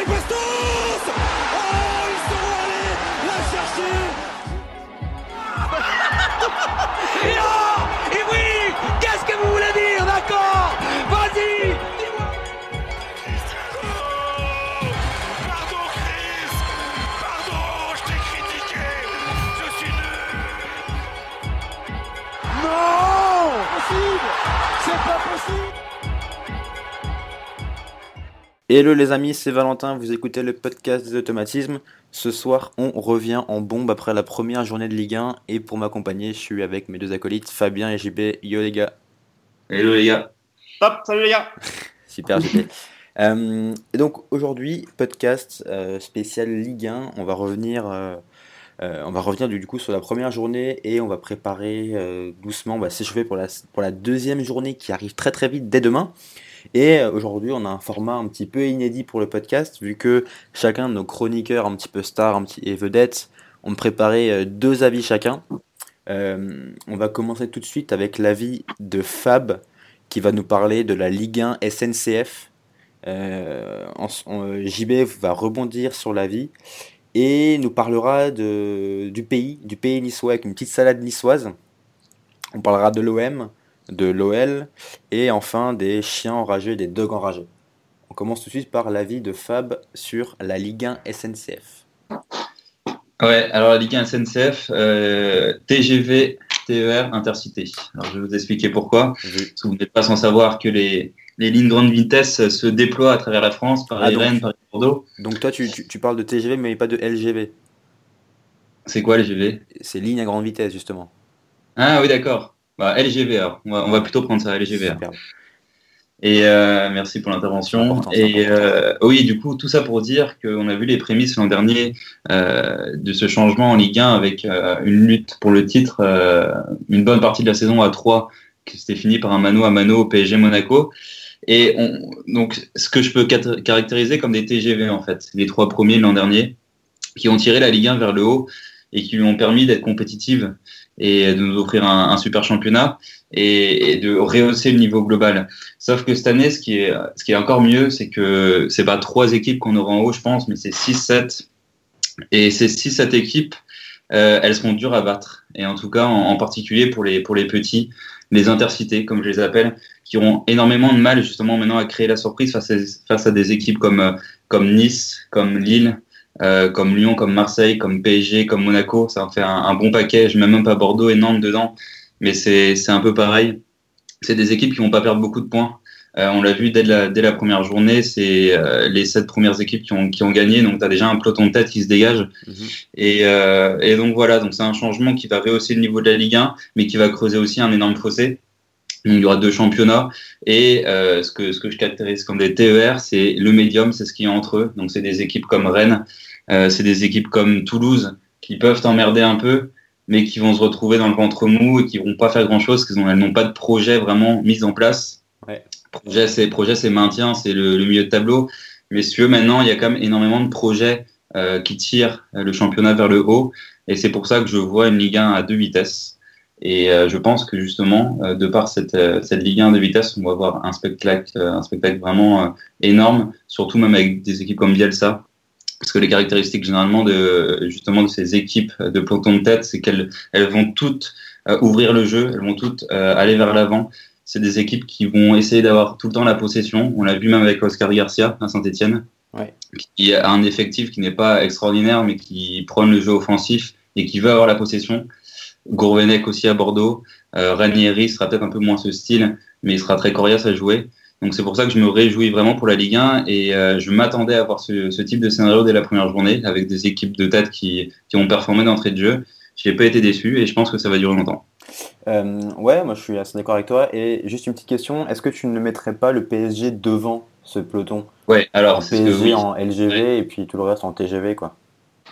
c'est Bastos Hello les amis, c'est Valentin, vous écoutez le podcast des automatismes. Ce soir, on revient en bombe après la première journée de Ligue 1 et pour m'accompagner, je suis avec mes deux acolytes, Fabien et JB. Yo les gars, Hello les gars. Top, salut les gars super JB. Euh, et donc aujourd'hui, podcast euh, spécial Ligue 1, on va revenir, euh, euh, on va revenir du, du coup sur la première journée et on va préparer euh, doucement, on va s'échauffer pour la, pour la deuxième journée qui arrive très très vite dès demain. Et euh, aujourd'hui, on a un format un petit peu inédit pour le podcast, vu que chacun de nos chroniqueurs, un petit peu stars un petit, et vedettes, ont préparé euh, deux avis chacun. Euh, on va commencer tout de suite avec l'avis de Fab, qui va nous parler de la Ligue 1 SNCF. JB va rebondir sur l'avis et nous parlera de, du pays, du pays niçois avec une petite salade niçoise. On parlera de l'OM, de l'OL et enfin des chiens enragés, des dogs enragés. On commence tout de suite par l'avis de Fab sur la Ligue 1 SNCF. Ouais, alors la Ligue 1 SNCF, euh, TGV, TER, Intercité. Alors je vais vous expliquer pourquoi. Vu. Parce que vous n'êtes pas sans savoir que les, les lignes grande vitesse se déploient à travers la France, par Ah. Rennes, par Bordeaux. Donc toi tu, tu- tu parles de TGV mais pas de LGV. C'est quoi les GV C'est ligne à grande vitesse justement. Ah oui, d'accord. Bah, LGV, alors. On va, on va plutôt prendre ça, LGV. alors. Superbe. Et euh, merci pour l'intervention. Et euh, oui, du coup, tout ça pour dire qu'on a vu les prémices l'an dernier euh, de ce changement en Ligue 1 avec une lutte pour le titre, une bonne partie de la saison à 3, qui s'était fini par un mano à mano au PSG Monaco. Et on, donc, ce que je peux caractériser comme des TGV, en fait, les trois premiers l'an dernier, qui ont tiré la Ligue 1 vers le haut et qui lui ont permis d'être compétitive et de nous offrir un, un super championnat et, et de rehausser le niveau global. Sauf que cette année, ce qui est, ce qui est encore mieux, c'est que c'est pas trois équipes qu'on aura en haut, je pense, mais c'est 6-7. Et ces 6-7 équipes, euh, elles seront dures à battre. Et en tout cas, en, en particulier pour les, pour les petits, les intercités, comme je les appelle, qui auront énormément de mal justement maintenant à créer la surprise face à, face à des équipes comme, euh, comme Nice, comme Lille, euh, comme Lyon, comme Marseille, comme PSG, comme Monaco. Ça en fait un, un bon paquet. Je mets même pas Bordeaux et Nantes dedans, mais c'est c'est un peu pareil. C'est des équipes qui vont pas perdre beaucoup de points. Euh, on l'a vu dès la, dès la première journée, c'est euh, les sept premières équipes qui ont, qui ont gagné. Donc, tu as déjà un peloton de tête qui se dégage. Mhm. Et, euh, et donc, voilà, donc c'est un changement qui va rehausser le niveau de la Ligue 1, mais qui va creuser aussi un énorme fossé. Il y aura deux championnats. Et euh, ce, que, ce que je caractérise comme des TER, c'est le médium, c'est ce qui est entre eux. Donc, c'est des équipes comme Rennes, euh, c'est des équipes comme Toulouse qui peuvent emmerder un peu, mais qui vont se retrouver dans le ventre mou et qui vont pas faire grand chose, parce qu'elles n'ont pas de projet vraiment mis en place. Ouais. Projet, c'est projet, c'est maintien, c'est le, le milieu de tableau. Mais si tu veux, maintenant, il y a quand même énormément de projets euh, qui tirent le championnat vers le haut. Et c'est pour ça que je vois une Ligue 1 à deux vitesses. Et euh, je pense que justement, euh, de par cette, euh, cette Ligue 1 de vitesse, on va avoir un spectacle, euh, un spectacle vraiment euh, énorme, surtout même avec des équipes comme Bielsa. Parce que les caractéristiques généralement de justement de ces équipes de peloton de tête, c'est qu'elles elles vont toutes euh, ouvrir le jeu, elles vont toutes euh, aller vers l'avant. C'est des équipes qui vont essayer d'avoir tout le temps la possession. On l'a vu même avec Oscar Garcia à Saint-Etienne, Ouais. qui a un effectif qui n'est pas extraordinaire, mais qui prône le jeu offensif et qui veut avoir la possession. Gourvenec aussi à Bordeaux. Euh, Ranieri sera peut-être un peu moins ce style, mais il sera très coriace à jouer. Donc c'est pour ça que je me réjouis vraiment pour la Ligue 1 et euh, je m'attendais à voir ce, ce type de scénario dès la première journée avec des équipes de tête qui, qui ont performé d'entrée de jeu. Je n'ai pas été déçu et je pense que ça va durer longtemps. Euh, ouais, moi je suis assez d'accord avec toi. Et juste une petite question, est-ce que tu ne mettrais pas le PSG devant ce peloton? Ouais, alors c'est ce que PSG oui, en LGV et puis tout le reste en TGV quoi.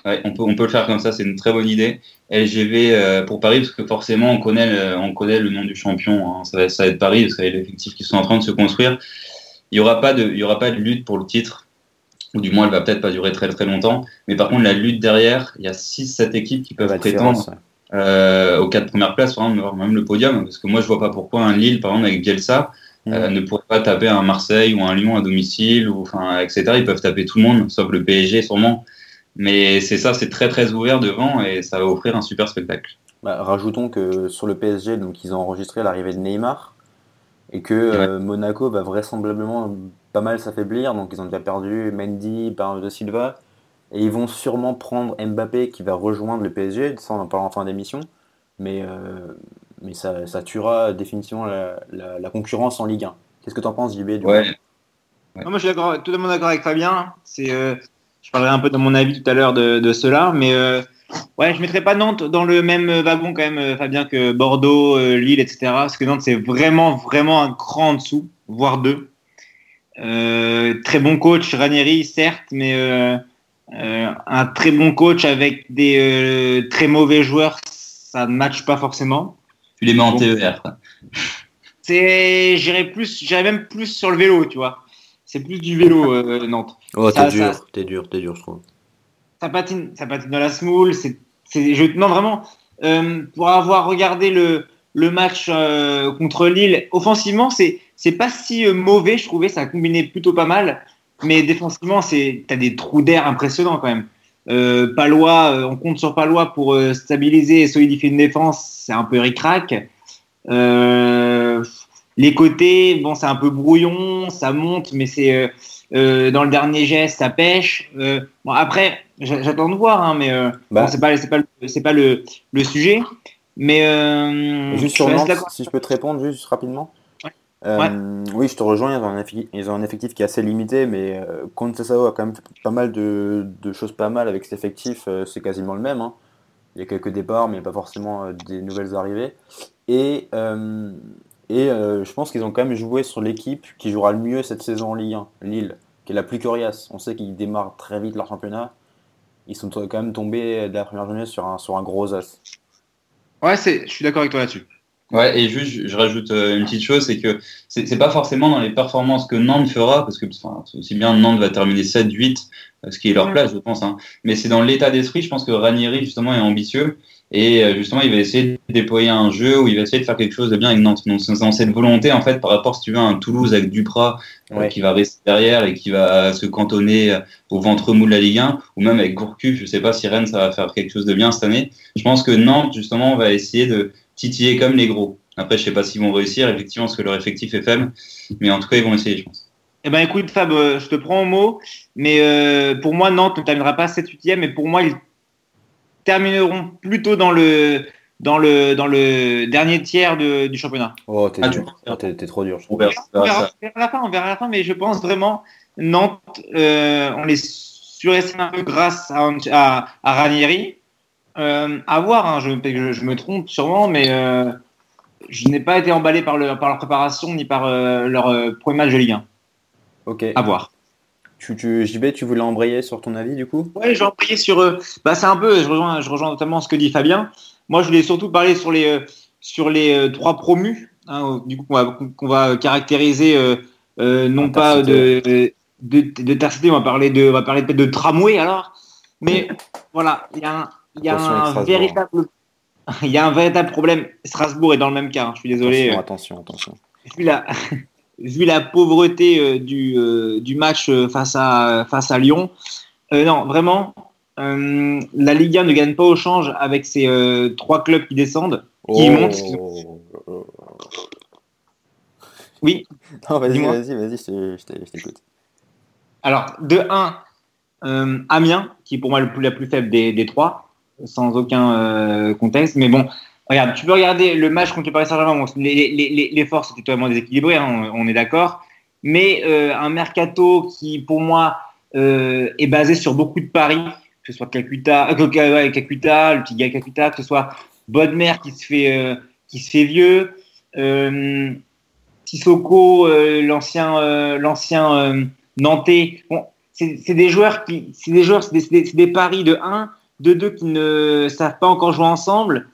Ouais, on, peut, on peut le faire comme ça, c'est une très bonne idée. LGV euh, pour Paris, parce que forcément, on connaît le, on connaît le nom du champion. hein. Ça, va, ça va être Paris, parce qu'il y a l'effectif qui sont en train de se construire. Il n'y aura, pas de- il y aura pas de lutte pour le titre, ou du moins, elle va peut-être pas durer très très longtemps. Mais par contre, la lutte derrière, il y a 6-7 équipes qui peuvent prétendre euh, aux quatre premières places, exemple, même le podium. Parce que moi, je vois pas pourquoi un Lille, par exemple, avec Bielsa, euh, ne pourraient pas taper un Marseille ou un Lyon à domicile, ou, enfin, etc. Ils peuvent taper tout le monde, sauf le PSG sûrement. Mais c'est ça, c'est très très ouvert devant et ça va offrir un super spectacle. Bah, rajoutons que sur le PSG, donc ils ont enregistré l'arrivée de Neymar et que euh, Monaco va vraisemblablement pas mal s'affaiblir. Donc ils ont déjà perdu Mendy, Bernardo Silva et ils vont sûrement prendre Mbappé qui va rejoindre le PSG. Ça, on en parlera en fin d'émission. Mais, euh, mais ça, ça, tuera définitivement la, la, la, concurrence en Ligue 1. Qu'est-ce que tu en penses, JB du ouais. ouais. Non, Moi, je suis totalement d'accord avec Fabien. C'est, euh, je parlerai un peu de mon avis tout à l'heure de, de cela, mais euh, ouais, je ne mettrais pas Nantes dans le même wagon quand même, Fabien, que Bordeaux, euh, Lille, etc. Parce que Nantes, c'est vraiment, vraiment un cran en dessous, voire deux. Euh, très bon coach, Ranieri, certes, mais euh, un très bon coach avec des très mauvais joueurs, ça ne matche pas forcément. Tu les mets en TER. C'est, j'irais plus, j'irais même plus sur le vélo, tu vois. C'est plus du vélo, euh, Nantes. Oh, t'es dur, ça, t'es dur, t'es dur, je trouve. Ça patine, ça patine dans la smoule. C'est, c'est, non, vraiment, euh, pour avoir regardé le, le match euh, contre Lille, offensivement, c'est, c'est pas si mauvais, je trouvais. Ça a combiné plutôt pas mal. Mais défensivement, c'est, t'as des trous d'air impressionnants quand même. Euh, Palois, on compte sur Palois pour euh, stabiliser et solidifier une défense, c'est un peu ric-rac. Euh, les côtés, bon, c'est un peu brouillon, ça monte, mais c'est euh, dans le dernier geste, ça pêche. bon, après, j'attends de voir, hein, mais bah. bon, c'est pas, le, le sujet. Mais juste sur Nantes, si je peux te répondre juste rapidement. Euh, ouais. Oui, je te rejoins. Ils ont, un effectif, ils ont un effectif qui est assez limité, mais euh, Contessao a quand même fait pas mal de, de, choses pas mal avec cet effectif. Euh, c'est quasiment le même. Hein. Il y a quelques départs, mais il n'y a pas forcément euh, des nouvelles arrivées. Et, euh, et je pense qu'ils ont quand même joué sur l'équipe qui jouera le mieux cette saison en Ligue 1, Lille, qui est la plus coriace. On sait qu'ils démarrent très vite leur championnat. Ils sont quand même tombés dès la première journée sur un, sur un gros as. Ouais, je suis d'accord avec toi là-dessus. Ouais, et juste, je, rajoute une petite chose, c'est que c'est pas forcément dans les performances que Nantes fera, parce que enfin, aussi bien Nantes va terminer 7-8, ce qui est leur place, je pense, hein, mais c'est dans l'état d'esprit, je pense que Ranieri, justement, est ambitieux, et justement, il va essayer de déployer un jeu où il va essayer de faire quelque chose de bien avec Nantes. Donc, c'est dans cette volonté, en fait, par rapport, si tu veux, à un Toulouse avec Duprat, ouais. euh, qui va rester derrière et qui va se cantonner au ventre mou de la Ligue 1, ou même avec Gourcuff, je sais pas si Rennes, ça va faire quelque chose de bien cette année. Je pense que Nantes, justement, va essayer de titiller comme les gros. Après, je sais pas s'ils vont réussir, effectivement, parce que leur effectif est faible. Mais en tout cas, ils vont essayer, je pense. Eh ben, écoute, Fab, je te prends au mot. Mais euh, pour moi, Nantes ne terminera pas 7-8e. Mais pour moi, ils termineront plutôt dans le, dans le, dans le dernier tiers de, du championnat. Oh, t'es ah, dur. Oh, t'es, t'es trop dur. On verra, on, verra, on, verra la fin, on verra la fin. Mais je pense vraiment, Nantes, euh, on les surestime un peu grâce à, à, à Ranieri. Euh, à voir, hein, je, je, je, me trompe sûrement, mais euh, je n'ai pas été emballé par, le, par leur préparation ni par euh, leur euh, premier match de Ligue 1. Ok. À voir. Tu, tu, JB, tu voulais embrayer sur ton avis du coup? Ouais, j'ai embrayé sur. Euh, bah, c'est un peu, je rejoins, je rejoins notamment ce que dit Fabien. Moi, je voulais surtout parler sur les, sur les trois promus, hein, du coup, qu'on va, qu'on va caractériser non pas de, de, de, de Tercité, on va parler de, on va parler peut-être de tramway alors. Mais voilà, il y a un, il y a un véritable il y a un véritable problème. Strasbourg est dans le même cas. Hein, je suis désolé. Attention, attention, attention. Vu la, vu la pauvreté euh, du, euh, du match euh, face à, face à Lyon, euh, non, vraiment, euh, la Ligue 1 ne gagne pas au change avec ces euh, trois clubs qui descendent, qui oh. montent. Oui. Non, vas-y, vas-y, vas-y, je t'écoute. Alors, de 1, Amiens, qui est pour moi le plus, la plus faible des, des trois sans aucun euh, contexte. Mais bon, regarde, tu peux regarder le match contre le Paris Saint-Germain. Bon, les, les, les, forces sont totalement déséquilibrées, hein, on, est d'accord. Mais euh, un mercato qui, pour moi, euh, est basé sur beaucoup de paris, que ce soit Kakuta, euh, le petit gars Kakuta, que ce soit Bodmer qui se fait, euh, vieux, euh, l'ancien, l'ancien Nantais. Bon, c'est des joueurs qui, c'est des, des, paris de 1 de deux qui ne savent pas encore jouer ensemble,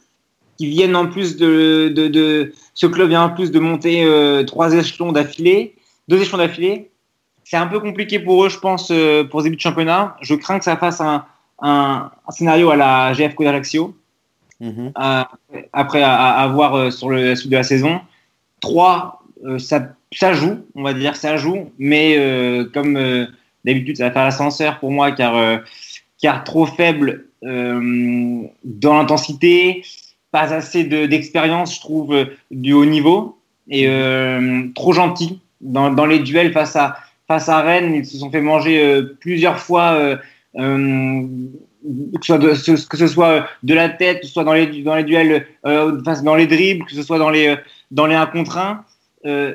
qui viennent en plus de, de, de ce club vient en plus de monter euh, trois échelons d'affilée, deux échelons d'affilée. C'est un peu compliqué pour eux, je pense, euh, pour ce début de championnat. Je crains que ça fasse un, un, un scénario à la GF. Mm -hmm. euh, après, à, à, voir sur le, la suite de la saison. Trois, ça, ça joue, on va dire, ça joue, mais comme d'habitude, ça va faire l'ascenseur pour moi, car, car trop faible dans l'intensité, pas assez de- d'expérience, je trouve, euh, du haut niveau, et euh, trop gentil dans, dans les duels face à, face à Rennes. Ils se sont fait manger euh, plusieurs fois, euh, euh, que, ce soit de, ce- que ce soit de la tête, que ce soit dans les, dans les duels, euh, dans les dribbles, que ce soit dans les, euh, dans les 1 contre 1. Euh,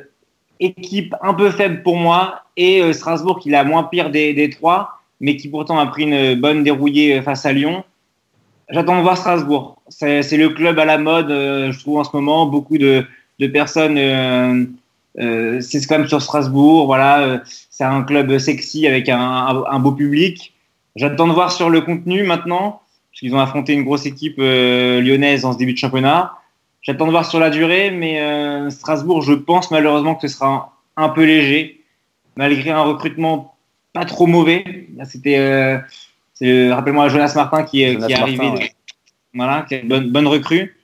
équipe un peu faible pour moi et euh, Strasbourg qui est la moins pire des, des trois, mais qui pourtant a pris une bonne dérouillée face à Lyon. J'attends de voir Strasbourg. C'est le club à la mode, euh, je trouve en ce moment. Beaucoup de, de personnes, c'est quand même sur Strasbourg. Voilà, euh, c'est un club sexy avec un, beau public. J'attends de voir sur le contenu maintenant, parce qu'ils ont affronté une grosse équipe euh, lyonnaise en ce début de championnat. J'attends de voir sur la durée, mais Strasbourg, je pense malheureusement que ce sera un peu léger, malgré un recrutement pas trop mauvais. Là, C'était, euh, c'est, rappelle-moi, Jonas Martin qui, Jonas qui est arrivé, Martin, de- ouais. voilà, qui est une bonne, bonne recrue.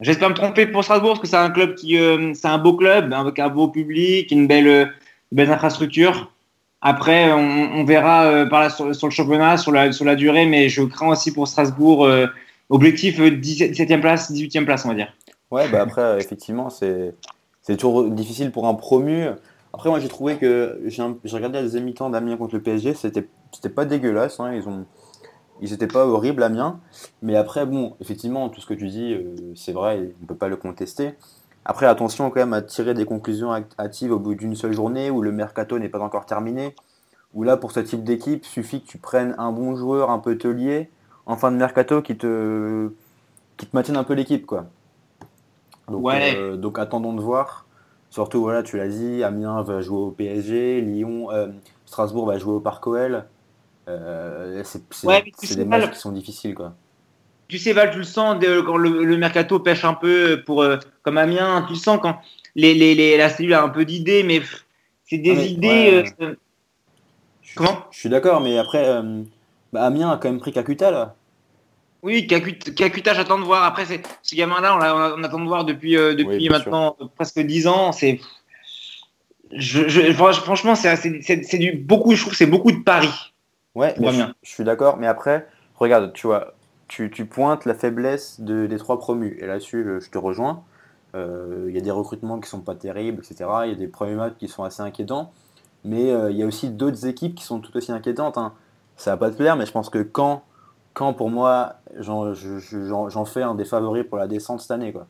J'espère me tromper pour Strasbourg parce que c'est un club qui, euh, c'est un beau club avec un beau public, une belle, euh, belle infrastructure. Après, on, on verra euh, par là sur, sur le championnat, sur la, sur la durée, mais je crains aussi pour Strasbourg. euh, objectif euh, 17, 17e place, 18e place, on va dire. Ouais, bah après, euh, effectivement, c'est c'est toujours difficile pour un promu. Après, moi, j'ai trouvé que j'ai regardé la deuxième mi-temps d'Amiens contre le PSG, c'était c'était pas dégueulasse. hein, ils ont ils étaient pas horribles, Amiens. Mais après, bon, effectivement, tout ce que tu dis, euh, c'est vrai, on peut pas le contester. Après, attention quand même à tirer des conclusions hâtives au bout d'une seule journée où le mercato n'est pas encore terminé. Où là, pour ce type d'équipe, suffit que tu prennes un bon joueur un peu taulier en fin de mercato qui te, qui te maintienne un peu l'équipe, quoi. Donc, Ouais. euh, donc attendons de voir. Surtout, voilà, tu l'as dit, Amiens va jouer au PSG, Lyon, euh, Strasbourg va jouer au Parc OL. Euh, c'est Ouais, des matchs qui sont difficiles, quoi. Tu sais, Val, tu le sens quand le, le mercato pêche un peu pour, euh, comme Amiens. Tu le sens quand les, les, les, la cellule a un peu d'idées, mais c'est des Ah, mais- idées. ouais. Je- Comment? Je suis d'accord, mais après, bah, Amiens a quand même pris Kakuta, là. Oui, Kakuta, j'attends de voir. Après, ce gamin-là, on, attend de voir depuis, euh, depuis Oui, maintenant euh, presque 10 ans. C'est, je, je- franchement, c'est assez- c'est c'est du beaucoup. Je trouve que c'est beaucoup de paris. Ouais, mais je, je suis d'accord, mais après, regarde, tu vois, tu, tu pointes la faiblesse de- des trois promus, et là-dessus, je, je te rejoins. Euh, Il y a des recrutements qui sont pas terribles, etc. Il y a des premiers matchs qui sont assez inquiétants, mais euh, il y a aussi d'autres équipes qui sont tout aussi inquiétantes. hein. Ça va pas te plaire, mais je pense que quand, quand pour moi, j'en je- je- j'en- j'en fais un des favoris pour la descente cette année, quoi.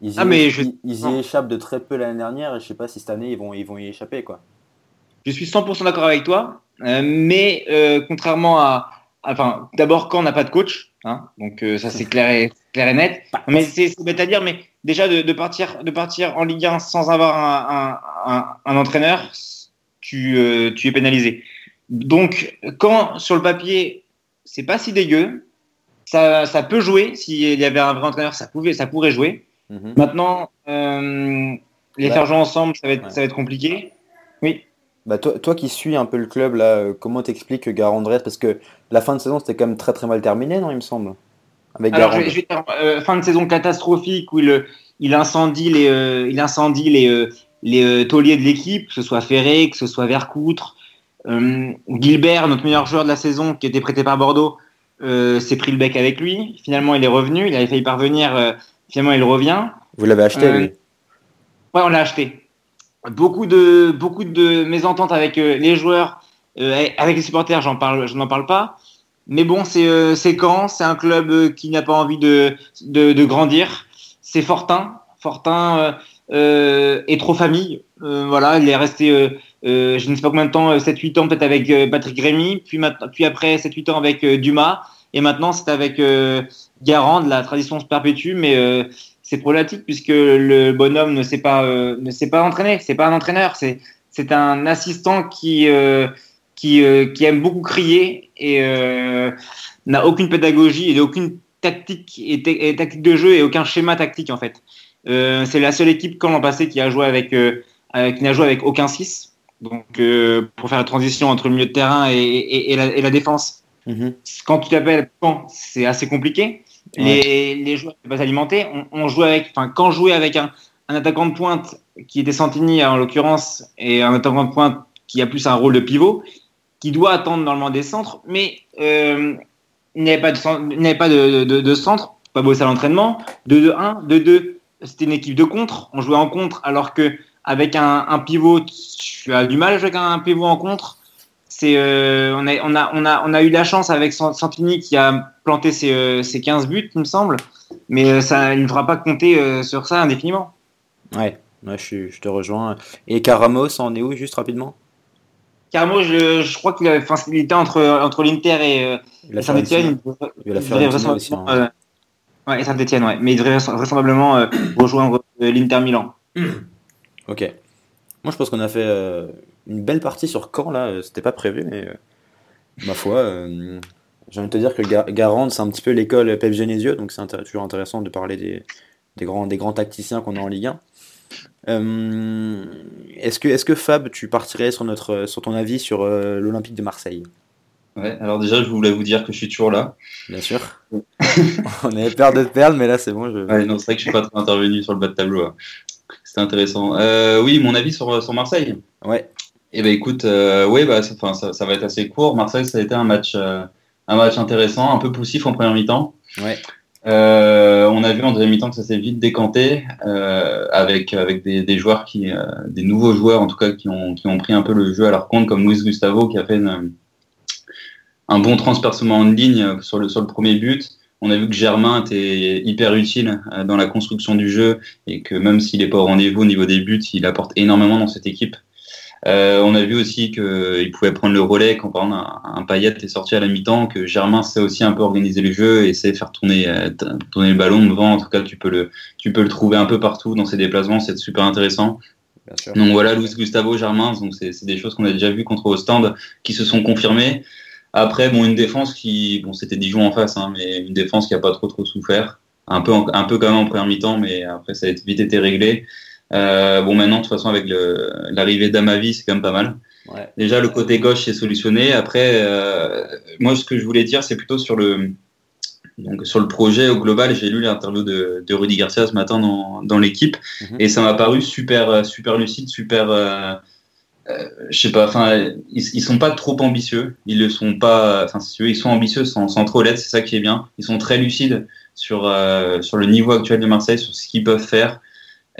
Ils y, Ah, mais je- ils, ils y non. échappent de très peu l'année dernière, et je sais pas si cette année ils vont, ils vont y échapper, quoi. Je suis 100% d'accord avec toi, euh, mais euh, contrairement à, enfin, d'abord quand on n'a pas de coach, hein, donc euh, ça c'est clair et clair et net. Mais c'est bête à dire, mais déjà de, de partir, de partir en Ligue 1 sans avoir un, un, un, un entraîneur, tu, tu es pénalisé. Donc quand sur le papier c'est pas si dégueu, ça, ça peut jouer. S'il y avait un vrai entraîneur, ça pouvait, ça pourrait jouer. Mhm. Maintenant, euh, les Bah, faire jouer ensemble, ça va être, ouais. ça va être compliqué. Oui. Bah toi, toi qui suis un peu le club là, euh, comment t'expliques Garandres Parce que la fin de saison c'était quand même très très mal terminé, non il me semble? Avec Alors, je, Garandres. je vais dire, euh, fin de saison catastrophique où il, il incendie les, euh, il incendie les, les tauliers de l'équipe, que ce soit Ferré, que ce soit Vercoutre. Euh, Gilbert, notre meilleur joueur de la saison, qui était prêté par Bordeaux, euh, s'est pris le bec avec lui. Finalement, il est revenu. Il avait failli parvenir. euh, finalement, il revient. Vous l'avez acheté lui? Ouais, on l'a acheté. Beaucoup de, beaucoup de mésententes avec les joueurs, avec les supporters, j'en parle, je n'en parle pas. Mais bon, c'est euh, c'est un club qui n'a pas envie de, de, de grandir. C'est Fortin. Fortin euh, euh, est trop famille. Euh, voilà, il est resté, euh, euh, je ne sais pas combien de temps, 7-8 ans peut-être avec euh, Patrick Rémy, puis, puis après 7-8 ans avec euh, Dumas, et maintenant c'est avec euh, Garand, la tradition se perpétue, mais euh, c'est problématique puisque le bonhomme ne sait pas euh, ne sait pas entraîner, c'est pas un entraîneur, c'est c'est un assistant qui euh, qui euh, qui aime beaucoup crier et euh, n'a aucune pédagogie et aucune tactique et, et tactique de jeu et aucun schéma tactique en fait. Euh, c'est la seule équipe quand l'an passé qui a joué avec euh, qui n'a joué avec aucun 6. Donc euh, pour faire la transition entre le milieu de terrain et, et, et la, et la défense, Mhm. quand tu t'appelles Caen, c'est assez compliqué. Les, les joueurs ne peuvent pas s'alimenter. On, on jouait avec, enfin, quand jouer avec un, un attaquant de pointe qui était Santini en l'occurrence et un attaquant de pointe qui a plus un rôle de pivot, qui doit attendre normalement des centres, mais euh, n'avait pas, de, n'avait pas de, de, de centre, pas bossé à l'entraînement. 2-2-1, 2-2, c'était une équipe de contre, on jouait en contre, alors que avec un, un pivot, tu as du mal avec un pivot en contre. C'est, euh, on, a, on, a, on, a, on a eu la chance avec San- Santini qui a planté ses, euh, ses 15 buts, il me semble, mais euh, ça, il ne fera pas compter euh, sur ça indéfiniment. Ouais, ouais je, te rejoins. Et Caramos, en est où, juste rapidement? Car moi, je, je crois qu'il il était entre, entre l'Inter et, La et Saint-Etienne. Il aussi, hein. ouais, et Saint-Etienne, ouais. Mais il devrait vraisemblablement vraisemblablement, euh, rejoindre euh, l'Inter Milan. Ok. Moi, je pense qu'on a fait euh, une belle partie sur Caen, là. euh, C'était pas prévu, mais euh, ma foi, euh, j'ai envie de te dire que Ga- Garande, c'est un petit peu l'école Pep Genesio, donc c'est intér- toujours intéressant de parler des, des, grands, des grands tacticiens qu'on a en Ligue 1. Euh, est-ce que, Fab, tu partirais sur, notre, sur ton avis sur l'Olympique de Marseille? Ouais, alors déjà, je voulais vous dire que je suis toujours là. Bien sûr. On avait peur de te perdre, mais là, c'est bon. Je... Ouais, non, c'est vrai que je suis pas trop intervenu sur le bas de tableau. là. C'était intéressant. Euh, oui, mon avis sur, sur Marseille. Ouais. Eh ben écoute, euh, ouais, bah, ça, enfin, ça, ça va être assez court. Marseille, ça a été un match, euh, un match intéressant, un peu poussif en première mi-temps. Ouais. Euh, on a vu en deuxième mi-temps que ça s'est vite décanté euh, avec avec des, des joueurs qui, des nouveaux joueurs en tout cas qui ont qui ont pris un peu le jeu à leur compte, comme Luis Gustavo qui a fait une- un bon transpercement en ligne sur le sur le premier but. On a vu que Germain était hyper utile euh, dans la construction du jeu et que même s'il n'est pas au rendez-vous au niveau des buts, il apporte énormément dans cette équipe. Euh, on a vu aussi qu'il pouvait prendre le relais quand par exemple un, un Payet est sorti à la mi-temps, que Germain sait aussi un peu organiser le jeu et sait faire tourner, euh, tourner le ballon devant. En tout cas, tu peux le, tu peux le trouver un peu partout dans ses déplacements, c'est super intéressant. Bien sûr. Donc voilà, Luis Gustavo, Germain, donc c'est c'est des choses qu'on a déjà vues contre Ostende qui se sont confirmées. Après, bon, une défense qui, bon, c'était Dijon en face, hein, mais une défense qui a pas trop trop souffert, un peu, en- un peu quand même en première mi-temps, mais après ça a vite été réglé. Euh, bon, maintenant, de toute façon, avec l'arrivée d'Amavi, c'est quand même pas mal. Ouais. Déjà, le côté gauche est solutionné. Après, euh, moi, ce que je voulais dire, c'est plutôt sur le, donc, sur le projet au global. J'ai lu l'interview de, de Rudy Garcia ce matin dans, dans l'équipe Mhm. et ça m'a paru super, super lucide, super. Euh, je sais pas, enfin, ils, sont pas trop ambitieux. Ils le sont pas. Enfin, si ils sont ambitieux sans, sans trop l'être. C'est ça qui est bien. Ils sont très lucides sur euh, le niveau actuel de Marseille, sur ce qu'ils peuvent faire.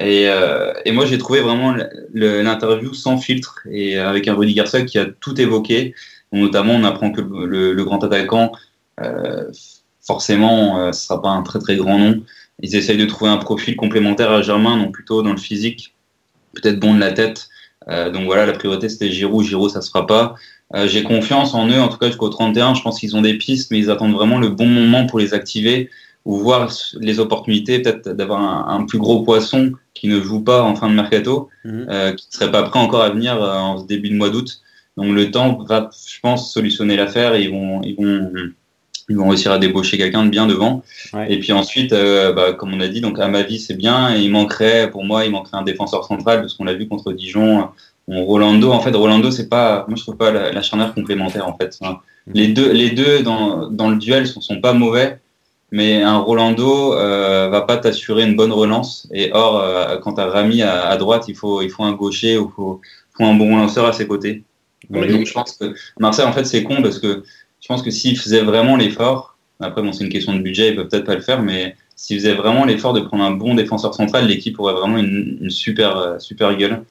Et, euh, moi, j'ai trouvé vraiment l'interview sans filtre et avec un Rudy Garcia qui a tout évoqué. Notamment, on apprend que le, grand attaquant, euh, forcément, euh, ce sera pas un très très grand nom. Ils essayent de trouver un profil complémentaire à Germain, donc plutôt dans le physique, peut-être bon de la tête. Euh, donc voilà, la priorité c'était Giroud. Giroud, ça se fera pas. Euh, j'ai confiance en eux, en tout cas jusqu'au 31. Je pense qu'ils ont des pistes, mais ils attendent vraiment le bon moment pour les activer ou voir les opportunités, peut-être d'avoir un, un plus gros poisson qui ne joue pas en fin de mercato, Mhm. euh, qui ne serait pas prêt encore à venir euh, en début de mois d'août. Donc le temps va, je pense, solutionner l'affaire et ils vont, ils vont, ils vont réussir à débaucher quelqu'un de bien devant. Ouais. Et puis ensuite, euh, bah, comme on a dit, donc à ma vie c'est bien. Et il manquerait, pour moi, il manquerait un défenseur central parce qu'on l'a vu contre Dijon. Bon, Rolando, en fait, Rolando, c'est pas, moi je trouve pas la, la charnière complémentaire en fait. Enfin, les deux, les deux dans, dans le duel sont, sont pas mauvais, mais un Rolando euh, va pas t'assurer une bonne relance. Et or, euh, quand t'as Rami à, à droite, il faut, il faut un gaucher ou faut, faut un bon lanceur à ses côtés. Ouais, Donc je pense que Marseille, en fait, c'est con parce que je pense que s'ils faisaient vraiment l'effort, après bon, c'est une question de budget, ils peuvent peut-être pas le faire, mais s'ils faisaient vraiment l'effort de prendre un bon défenseur central, l'équipe aurait vraiment une, une super, euh, super gueule.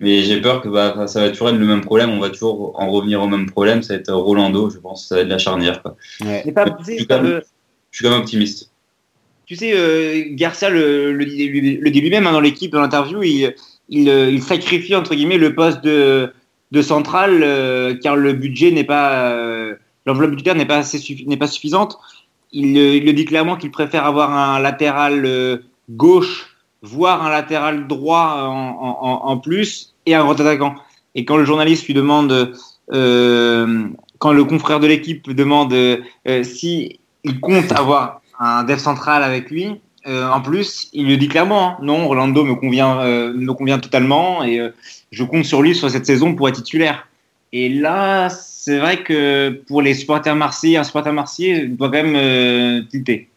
Mais j'ai peur que bah, ça va toujours être le même problème, on va toujours en revenir au même problème, ça va être Rolando, je pense, ça va être la charnière. Quoi. Ouais. Mais pas, je suis quand même- Je suis quand même optimiste. tu sais, euh, Garcia le, le, dit- le dit lui-même hein, dans l'équipe, dans l'interview, il, il, euh, il sacrifie entre guillemets le poste de, de central euh, car le budget n'est pas, euh, l'enveloppe budgétaire n'est pas assez pas suffisante. Il, euh, il le dit clairement qu'il préfère avoir un latéral euh, gauche, voire un latéral droit en, en, plus et un grand attaquant. Et quand le journaliste lui demande, euh, quand le confrère de l'équipe demande euh, si il compte avoir un dev central avec lui. En plus, il le dit clairement, hein, non, Rolando me convient, me convient totalement et je compte sur lui sur cette saison pour être titulaire. Et là, c'est vrai que pour les supporters marseillais, un supporter marseillais doit quand même euh, tilter.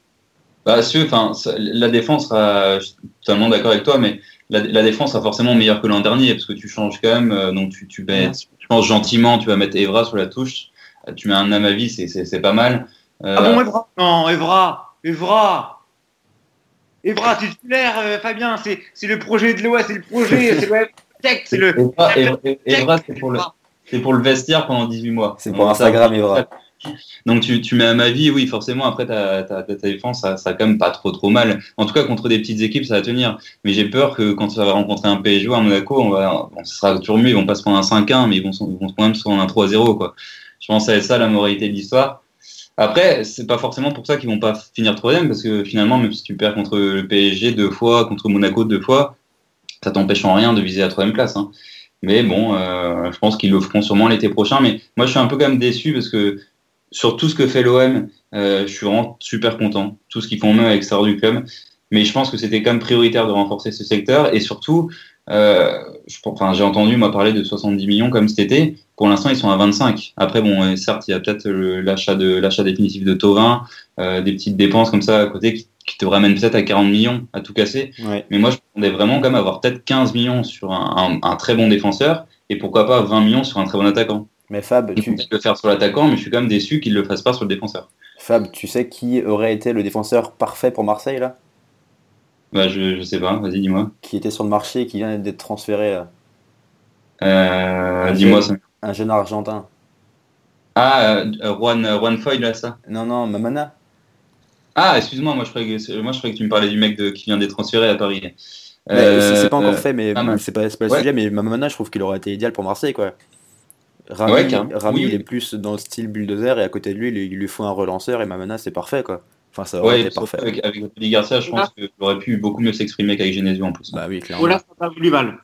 Bah, si, enfin, la défense, sera, je suis totalement d'accord avec toi, mais la, la défense sera forcément meilleure que l'an dernier parce que tu changes quand même. euh, donc tu, tu mets, je pense gentiment, tu vas mettre Evra sur la touche. Euh, Tu mets un Amavi, c'est- pas mal. Euh, Ah bon, Evra? Non, Evra Evra Evra, titulaire, Fabien, c'est le projet de l'OS, c'est le projet, c'est le c'est Evra- Evra, c'est pour, le- c'est pour le vestiaire pendant 18 mois. C'est pour Instagram, Evra. Donc tu, tu mets à ma vie, oui, forcément, après ta, ta, ta, défense, ça, ça a quand même pas trop trop mal. En tout cas, contre des petites équipes, ça va tenir. Mais j'ai peur que quand ça va rencontrer un PSG ou un Monaco, on va, bon, ce sera toujours mieux, ils vont pas se prendre un 5-1, mais ils vont, se- ils vont quand même se prendre un 3-0, quoi. Je pense être ça la moralité de l'histoire. Après, c'est pas forcément pour ça qu'ils vont pas finir troisième, parce que finalement, même si tu perds contre le PSG deux fois, contre Monaco deux fois, ça t'empêche en rien de viser la troisième place. Hein. Mais bon, euh, je pense qu'ils le feront sûrement l'été prochain. Mais moi, je suis un peu quand même déçu parce que sur tout ce que fait l'OM, euh, je suis vraiment super content. Tout ce qu'ils font même à l'extérieur du club. Mais je pense que c'était quand même prioritaire de renforcer ce secteur. Et surtout, euh, j'ai entendu moi parler de 70 millions comme cet été. Pour l'instant, ils sont à 25. Après, bon, certes, il y a peut-être l'achat de l'achat définitif de Tovin, euh, des petites dépenses comme ça à côté qui, qui te ramènent peut-être à 40 millions à tout casser. Ouais. Mais moi, je voulais vraiment quand même avoir peut-être 15 millions sur un, un- un très bon défenseur et pourquoi pas 20 millions sur un très bon attaquant. Mais Fab, tu, peut-être le faire sur l'attaquant, mais je suis quand même déçu qu'ils le fassent pas sur le défenseur. Fab, tu sais qui aurait été le défenseur parfait pour Marseille là? Bah, je, je sais pas, vas-y, dis-moi. Qui était sur le marché et qui vient d'être transféré là? Euh, dis-moi ça. Un jeune argentin. Ah, euh, Juan, Juan Foy, là, ça. Non, non, Mamana. Ah, excuse-moi, moi je, croyais que, moi je croyais que tu me parlais du mec de, qui vient d'être transféré à Paris. Mais Euh, c'est pas encore euh, fait, mais pas mal. c'est pas, c'est pas le Ouais. sujet. Mais Mamana, je trouve qu'il aurait été idéal pour Marseille quoi. Rami, Ouais, carrément. Rami, Oui, il oui. est plus dans le style bulldozer et à côté de lui, il, lui faut un relanceur et Mamana, c'est parfait quoi. Enfin, ça aurait Ouais, été parfait. avec, avec Garcia, je pense qu'il aurait pu beaucoup mieux s'exprimer qu'avec Genesio en plus. Bah oui, clairement. Olas n'a pas voulu mal.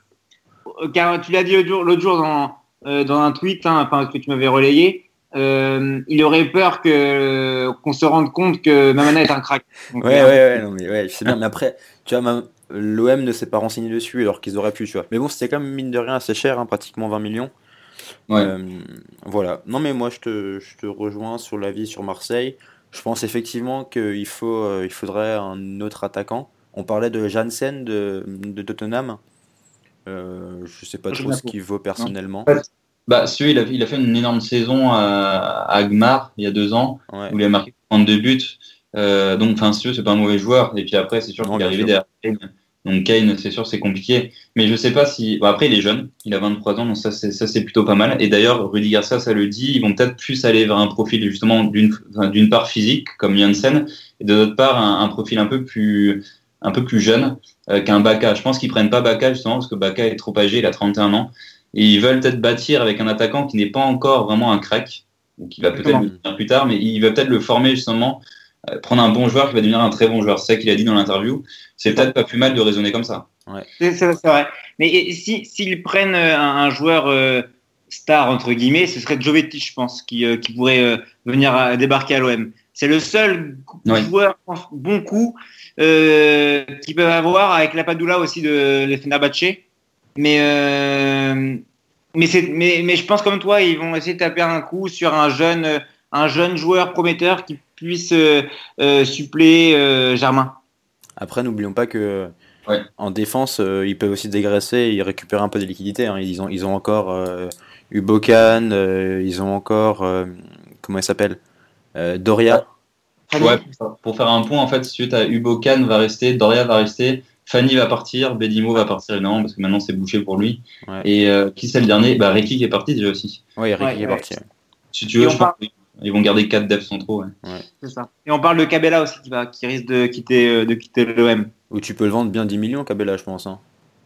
Euh, Car tu l'as dit l'autre jour dans, euh, dans un tweet, hein, enfin, que tu m'avais relayé, euh, il aurait peur que qu'on se rende compte que Mamana est un crack. Donc, Ouais, euh, ouais, ouais, non, mais ouais, je sais bien. Mais après, tu vois, l'OM ne s'est pas renseigné dessus alors qu'ils auraient pu, tu vois. Mais bon, c'était quand même mine de rien assez cher, hein, pratiquement 20 millions. Ouais. Euh, voilà. Non, mais moi, je te, je te rejoins sur l'avis sur Marseille. Je pense effectivement qu'il faut, euh, il faudrait un autre attaquant. On parlait de Janssen de, de Tottenham. Euh, je sais pas Je trop ce qu'il vaut personnellement. Bah, celui, il a, il a fait une énorme saison à, à Agmar il y a deux ans, Ouais. où il a marqué 32 buts. Euh, donc, enfin, c'est pas un mauvais joueur. Et puis après, c'est sûr qu'il est arrivé derrière Kane. Donc, Kane, c'est sûr, c'est compliqué. Mais je sais pas si. Bon, après, il est jeune. Il a 23 ans, donc ça, c'est, ça, c'est plutôt pas mal. Et d'ailleurs, Rudy Garcia, ça le dit, ils vont peut-être plus aller vers un profil, justement, d'une, part physique, comme Janssen, et de l'autre part, un, un profil un peu plus, un peu plus jeune euh, qu'un Baka. Je pense qu'ils prennent pas Baka, justement, parce que Baka est trop âgé, il a 31 ans. Et ils veulent peut-être bâtir avec un attaquant qui n'est pas encore vraiment un crack, ou qui va peut-être devenir plus tard, mais il va peut-être le former justement, euh, prendre un bon joueur qui va devenir un très bon joueur. C'est ça qu'il a dit dans l'interview. C'est peut-être pas plus mal de raisonner comme ça. C'est c'est- vrai. Mais et- si s'ils prennent euh, un, un joueur euh, star entre guillemets, ce serait Jovetic, je pense, qui, euh, qui pourrait euh, venir à- débarquer à l'OM. C'est le seul Ouais. joueur bon coup euh, qu'ils peuvent avoir avec la Padula aussi de, de Fenerbahçe. Mais euh, mais c'est mais, mais je pense comme toi, ils vont essayer de taper un coup sur un jeune un jeune joueur prometteur qui puisse euh, euh, suppléer euh, Germain. Après, n'oublions pas que Ouais. en défense, euh, ils peuvent aussi dégraisser et récupérer un peu de liquidité. hein. Ils ont, ils ont encore euh, Ubokan, euh, ils ont encore euh, comment il s'appelle? Euh, Doria. Ouais, pour faire- un point, en fait, si tu veux, t'as Ubokan va rester, Doria va rester, Fanny va partir, Bedimo va partir évidemment, parce que maintenant c'est bouché pour lui. Ouais. Et euh, qui c'est le dernier? Bah, Ricky qui est parti déjà aussi. Oui, Ricky Ouais, est ouais. parti. Si tu veux, je pense qu'ils vont garder 4 devs centraux. Ouais. C'est ça. Et on parle de Cabella aussi qui va qui risque de quitter euh, de quitter l'OM. Ou tu peux le vendre bien 10 millions, Cabella, je pense. hein.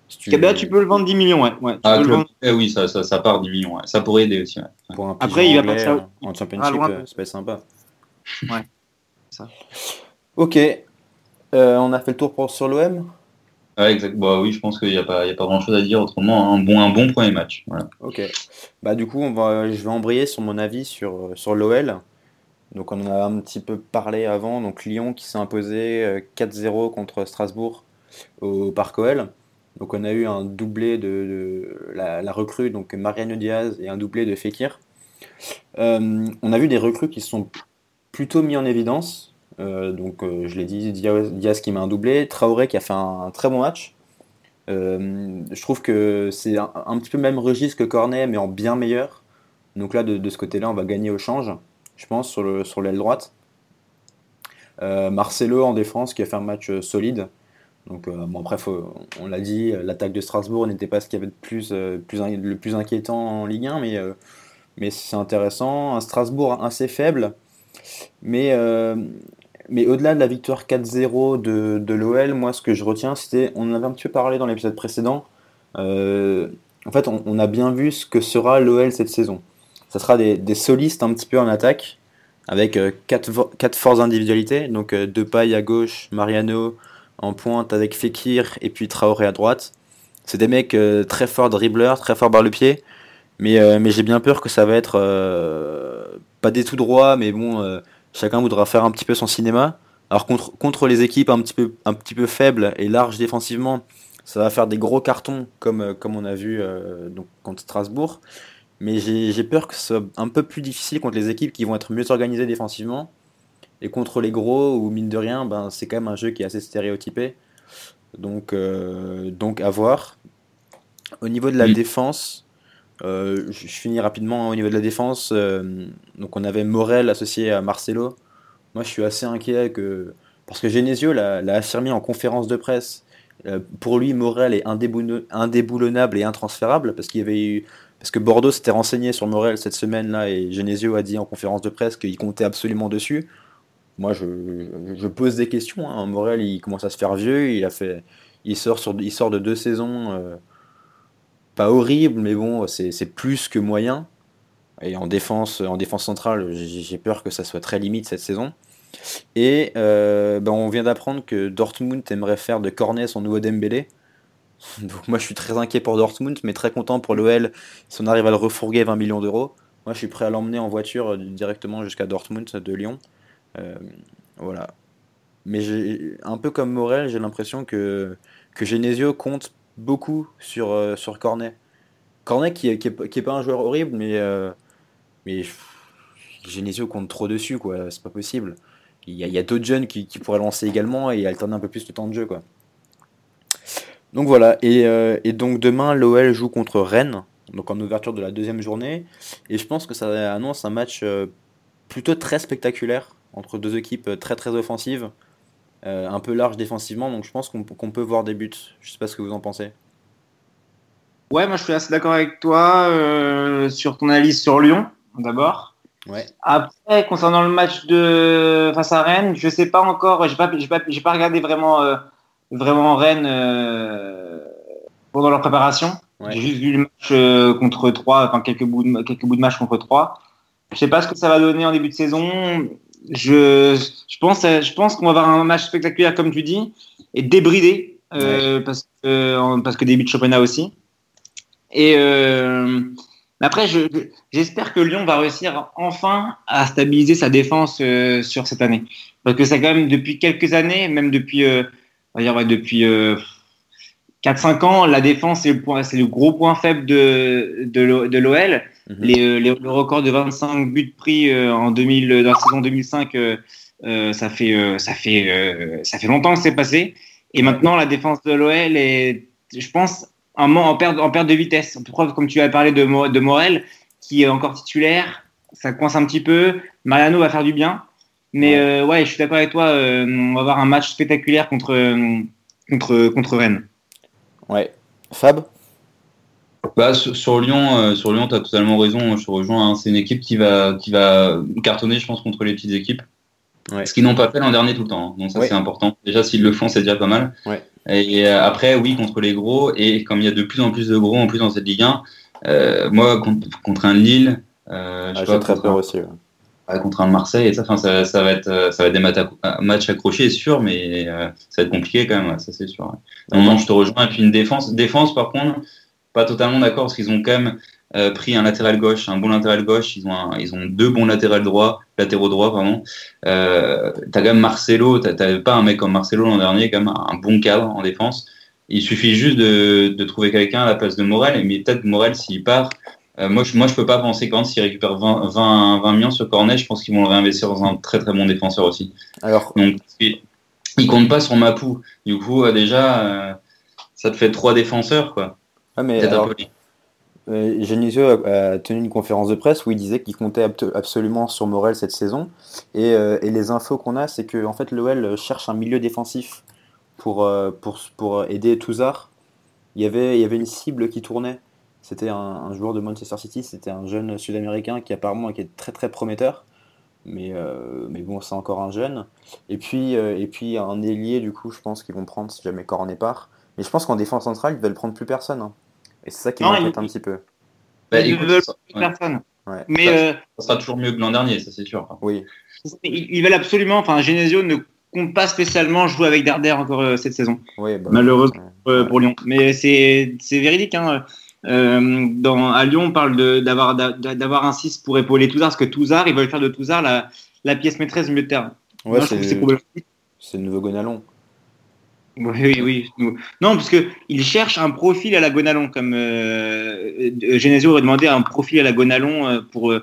Si tu- Cabella, tu peux le vendre 10 millions, ouais. tu Ah, peux le vendre. eh oui, ça, ça, ça part 10 millions. ouais. Ça pourrait aider aussi. ouais. Pour un Après, il va euh, ça- en championship, loin. euh, ça peut être sympa. Ouais. Ça. Ok. Euh, on a fait le tour pour, sur l'OM Ouais, exact. Bah, oui, je pense qu'il n'y a pas, il y a pas grand chose à dire autrement. Un bon, un bon premier match. Voilà. Ok. Bah du coup, on va, je vais embrayer sur mon avis sur, sur l'OL. Donc on en a un petit peu parlé avant. Donc Lyon qui s'est imposé euh, 4-0 contre Strasbourg au Parc OL. Donc on a eu un doublé de, de la, la recrue, donc Mariano Diaz, et un doublé de Fekir. Euh, on a vu des recrues qui se sont plutôt mis en évidence. Euh, donc euh, je l'ai dit, Diaz, qui met un doublé, Traoré qui a fait un, très bon match. Euh, je trouve que c'est un, petit peu le même registre que Cornet, mais en bien meilleur. Donc là, de, ce côté-là, on va gagner au change, je pense, sur le sur l'aile droite. Marcelo en défense qui a fait un match solide. Donc bon, après, faut- on l'a dit, l'attaque de Strasbourg n'était pas ce qu'il y avait de plus, le plus inquiétant en Ligue 1, mais, mais c'est intéressant. Un Strasbourg assez faible, mais, euh, mais au-delà de la victoire 4-0 de, de l'OL, moi ce que je retiens, c'était, on en avait un petit peu parlé dans l'épisode précédent, euh, en fait on, a bien vu ce que sera l'OL cette saison. Ça sera des, des solistes un petit peu en attaque, avec euh, quatre, vo- quatre fortes individualités, donc euh, Depay à gauche, Mariano en pointe avec Fekir et puis Traoré à droite. C'est des mecs euh, très forts dribbleurs, très forts par le pied, mais, euh, mais j'ai bien peur que ça va être euh, pas des tout droits, mais bon, euh, chacun voudra faire un petit peu son cinéma. Alors contre, contre les équipes un petit, peu, un petit peu faibles et larges défensivement, ça va faire des gros cartons comme, euh, comme on a vu euh, donc, contre Strasbourg. Mais j'ai peur que ce soit un peu plus difficile contre les équipes qui vont être mieux organisées défensivement. Et contre les gros, ou mine de rien, ben, c'est quand même un jeu qui est assez stéréotypé. Donc, euh, donc à voir. Au niveau de la Mm. défense, euh, je, finis rapidement au niveau de la défense. euh, donc on avait Morel associé à Marcelo. Moi je suis assez inquiet que. Parce que Genesio l'a affirmé en conférence de presse. Euh, pour lui, Morel est indéboulonna- indéboulonnable et intransférable parce qu'il avait eu. Parce que Bordeaux s'était renseigné sur Morel cette semaine-là et Genesio a dit en conférence de presse qu'il comptait absolument dessus. Moi, je, pose des questions. hein. Morel, il commence à se faire vieux. Il a fait, il sort de deux saisons, pas horribles, mais bon, c'est plus que moyen. Et en défense, en défense centrale, j'ai peur que ça soit très limite cette saison. Et euh, ben, on vient d'apprendre que Dortmund aimerait faire de Cornet son nouveau Dembélé. Donc moi, je suis très inquiet pour Dortmund, mais très content pour l'OL si on arrive à le refourguer 20 millions d'euros. Moi, je suis prêt à l'emmener en voiture euh, directement jusqu'à Dortmund de Lyon. Euh, voilà. Mais un peu comme Morel, j'ai l'impression que, que Genesio compte beaucoup sur, euh, sur Cornet. Cornet qui est, qui, est, qui est pas un joueur horrible, mais, euh, mais Genesio compte trop dessus, quoi. C'est pas possible. Il y a, d'autres jeunes qui, pourraient lancer également et alterner un peu plus le temps de jeu, quoi. Donc voilà, et, euh, donc demain l'OL joue contre Rennes, donc en ouverture de la deuxième journée, et je pense que ça annonce un match plutôt très spectaculaire entre deux équipes très très offensives, euh, un peu larges défensivement, donc je pense qu'on peut voir des buts. Je sais pas ce que vous en pensez. Ouais, moi je suis assez d'accord avec toi euh, sur ton analyse sur Lyon, d'abord. Ouais. Après, concernant le match de face à Rennes, je sais pas encore, j'ai pas, pas, pas regardé vraiment, euh, vraiment Rennes pendant leur préparation. Ouais. J'ai juste vu le match contre 3, enfin quelques bouts, de, quelques bouts de match contre 3. Je sais pas ce que ça va donner en début de saison. Je, je pense, je pense qu'on va avoir un match spectaculaire, comme tu dis, et débridé, euh, parce, que, parce que début de championnat aussi. Et euh, après, je, j'espère que Lyon va réussir enfin à stabiliser sa défense euh, sur cette année. Parce que c'est quand même depuis quelques années, même depuis, euh, on va dire, ouais, depuis euh, 4-5 ans, la défense, c'est le, le gros point faible de, de l'OL. Mhm. Les, euh, les- le record de 25 buts pris euh, en 2000, dans la saison 2005, euh, euh, ça, fait, ça, fait, ça fait longtemps que c'est passé. Et maintenant, la défense de l'OL est, je pense, un moment en perte, en perte de vitesse. Preuve, comme tu as parlé de, de Morel, qui est encore titulaire, ça coince un petit peu. Mariano va faire du bien. Mais Ouais. euh, ouais, je suis d'accord avec toi. euh, on va avoir un match spectaculaire contre, contre, contre Rennes. Ouais. Fab? Bah, sur, sur Lyon, euh, sur Lyon, tu as totalement raison. Je te rejoins. hein. C'est une équipe qui va, qui va cartonner, je pense, contre les petites équipes. Ouais. Ce qu'ils n'ont pas fait l'an dernier tout le temps. hein. Donc ça, Ouais. c'est important. Déjà, s'ils le font, c'est déjà pas mal. Ouais. Et euh, après, oui, contre les gros. Et comme il y a de plus en plus de gros en plus dans cette Ligue 1, euh, moi, contre, contre un Lille, euh, je Ah, sais pas, très peur un, aussi. contre un Marseille, et ça, enfin, ça, ça va être, euh, ça va être des matchs, matchs accrochés, sûr, mais euh, ça va être compliqué quand même. ouais, ça, c'est sûr. Non, non, je te rejoins. Et puis une défense, défense par contre, pas totalement d'accord parce qu'ils ont quand même euh, pris un latéral gauche, un bon latéral gauche. Ils ont, un- ils ont deux bons latérales droits, latéraux droits, pardon. Euh, t'as quand même Marcelo. t'as- T'avais pas un mec comme Marcelo l'an dernier, quand même un bon cadre en défense. Il suffit juste de, de trouver quelqu'un à la place de Morel. Mais peut-être Morel s'il part. euh, moi, je, moi, je peux pas penser quand s'il récupère 20, 20, 20 millions sur Cornet, je pense qu'ils vont le réinvestir dans un très très bon défenseur aussi. Alors, Donc, il il compte pas sur Mapou. Du coup, euh, déjà, euh, ça te fait trois défenseurs, quoi. Ah, mais alors, euh, Genesio a, tenu une conférence de presse où il disait qu'il comptait absolument sur Morel cette saison. Et, euh, et les infos qu'on a, c'est que en fait, l'OL cherche un milieu défensif pour, euh, pour, pour aider Touzard. Il y avait, il y avait une cible qui tournait. C'était un, un joueur de Manchester City, c'était un jeune sud-américain qui apparemment qui est très très prometteur. Mais, euh, mais bon, c'est encore un jeune. Et puis, et puis un ailier, du coup, je pense qu'ils vont prendre si jamais Cornet part. Mais je pense qu'en défense centrale, ils veulent prendre plus personne. hein. Et c'est ça qui m'inquiète il- un petit peu. Bah, Ils écoute, veulent plus personne. Ouais. Mais Ça- euh, ça sera toujours mieux que l'an dernier, ça c'est sûr. Oui, ils, ils veulent absolument. Enfin, Genesio ne compte pas spécialement jouer avec Darder encore euh, cette saison. oui, bah, Malheureusement ouais. euh, pour Lyon. Mais c'est c'est véridique. Hein. Euh, dans, à Lyon, on parle de- d'avoir d'a- d'avoir un 6 pour épauler Touzard, parce que Touzard, ils veulent faire de Touzard la, la pièce maîtresse du milieu de terrain. Ouais, c'est le nouveau Gonalon. Oui, oui, oui. Non, parce que il cherche un profil à la Gonalon, comme euh, euh, Genesio aurait demandé un profil à la Gonalon euh, pour,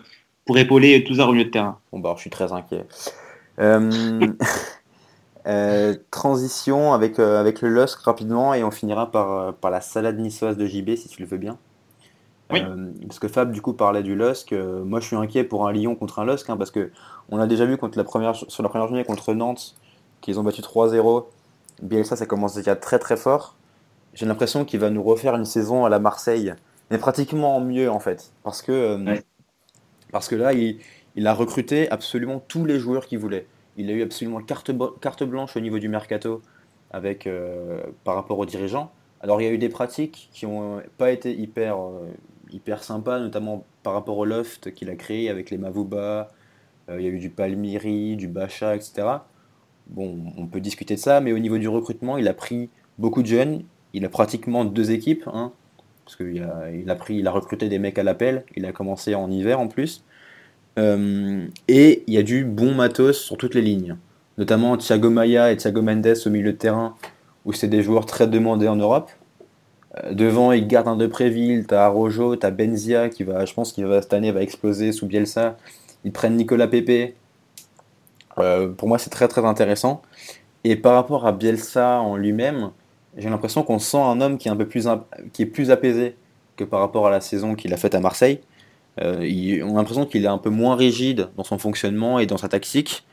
pour épauler Touzard au milieu de terrain. Bon, bah, alors, je suis très inquiet. Euh, euh, transition avec, avec le LOSC rapidement et on finira par, par la salade niçoise de JB si tu le veux bien. Oui. Parce que Fab du coup parlait du LOSC. moi je suis inquiet pour un Lyon contre un LOSC hein, parce que on a déjà vu contre la première, sur la première journée contre Nantes qu'ils ont battu 3-0. Bielsa ça commence déjà très très fort. J'ai l'impression qu'il va nous refaire une saison à la Marseille, mais pratiquement en mieux en fait. Parce que, euh, Ouais. parce que là il, il a recruté absolument tous les joueurs qu'il voulait. Il a eu absolument carte, blanche au niveau du mercato avec, euh, par rapport aux dirigeants. Alors il y a eu des pratiques qui n'ont pas été hyper, euh, hyper sympas, notamment par rapport au loft qu'il a créé avec les Mavuba. Euh, il y a eu du Palmiri, du Bacha, etc. Bon, on peut discuter de ça, mais au niveau du recrutement, il a pris beaucoup de jeunes. Il a pratiquement deux équipes, hein, parce qu'il a, il il a recruté des mecs à l'appel. Il a commencé en hiver en plus. Euh, et il y a du bon matos sur toutes les lignes, notamment Thiago Maia et Thiago Mendes au milieu de terrain, où c'est des joueurs très demandés en Europe. Euh, devant, il garde un Depréville, t'as Arojo, t'as Benzia qui va, je pense qu'il cette année va exploser sous Bielsa. Ils prennent Nicolas Pepe. Euh, pour moi, c'est très très intéressant. Et par rapport à Bielsa en lui-même, j'ai l'impression qu'on sent un homme qui est un peu plus qui est plus apaisé que par rapport à la saison qu'il a faite à Marseille. Euh, il- on a l'impression qu'il est un peu moins rigide dans son fonctionnement et dans sa tactique.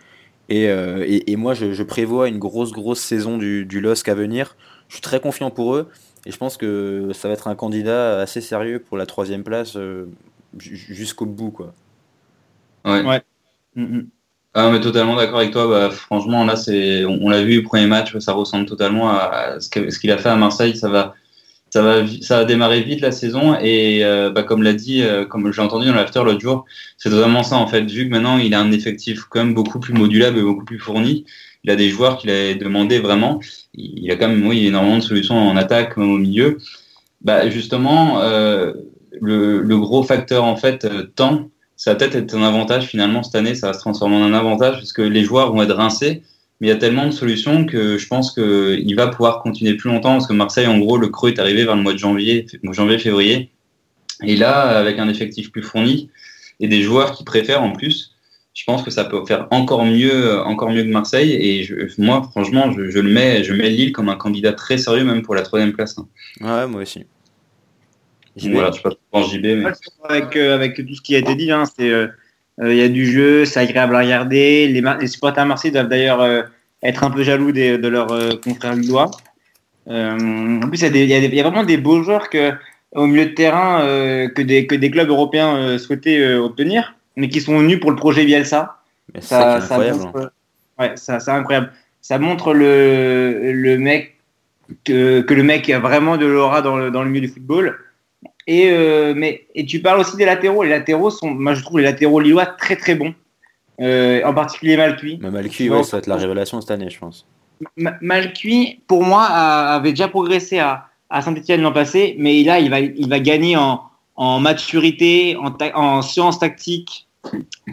Et, euh, et- et moi, je, je prévois une grosse, grosse saison du, du LOSC à venir. Je suis très confiant pour eux. Et je pense que ça va être un candidat assez sérieux pour la troisième place euh, ju- jusqu'au bout. Quoi. Ouais. Ouais. Mhm. Ah, mais totalement d'accord avec toi. Bah, franchement, là, c'est, on, l'a vu au premier match, ça ressemble totalement à, ce qu'il a fait à Marseille. Ça va, ça va, ça va démarrer vite la saison. Et euh, bah, comme l'a dit, euh, comme j'ai entendu dans l'after l'autre jour, c'est totalement ça en fait. Vu que maintenant il a un effectif quand même beaucoup plus modulable et beaucoup plus fourni, il a des joueurs qu'il a demandé vraiment. Il il a quand même, oui, énormément de solutions en attaque, même au milieu. Bah, justement, euh, le, le gros facteur en fait, euh, temps ça va peut-être être un avantage finalement cette année, ça va se transformer en un avantage parce que les joueurs vont être rincés, mais il y a tellement de solutions que je pense qu'il va pouvoir continuer plus longtemps parce que Marseille, en gros, le creux est arrivé vers le mois de janvier, janvier-février. Et là, avec un effectif plus fourni et des joueurs qui préfèrent en plus, je pense que ça peut faire encore mieux, encore mieux que Marseille. Et moi, franchement, je, je le mets, je mets Lille comme un candidat très sérieux, même pour la troisième place. hein. Ouais, moi aussi. Donc Voilà, je sais pas si tu penses JB, mais. Avec, euh, avec tout ce qui a été dit, hein, euh, euh, il y a du jeu, c'est agréable à regarder. Les, les supporters à Marseille doivent d'ailleurs euh, être un peu jaloux des- de leurs euh, confrères lillois. Euh, en plus, il y, y y a vraiment des beaux joueurs que, au milieu de terrain euh, que, des, que des clubs européens euh, souhaitaient euh, obtenir, mais qui sont venus pour le projet Bielsa. Mais ça, Ça, ça incroyable. hein. montre, ouais, ça, c'est incroyable. Ça montre le, le mec que, que le mec a vraiment de l'aura dans le, dans le milieu du football. Et, euh, mais, et tu parles aussi des latéraux. Les latéraux sont, moi je trouve les latéraux lillois très très bons. Euh, en particulier Malcuit. Mais Malcuit, ouais, ça va être la révélation cette année, je pense. Ma- Malcuit, pour moi, a- avait déjà progressé à, à Saint-Etienne l'an passé, mais là, il va, il va gagner en, en maturité, en, ta- en science tactique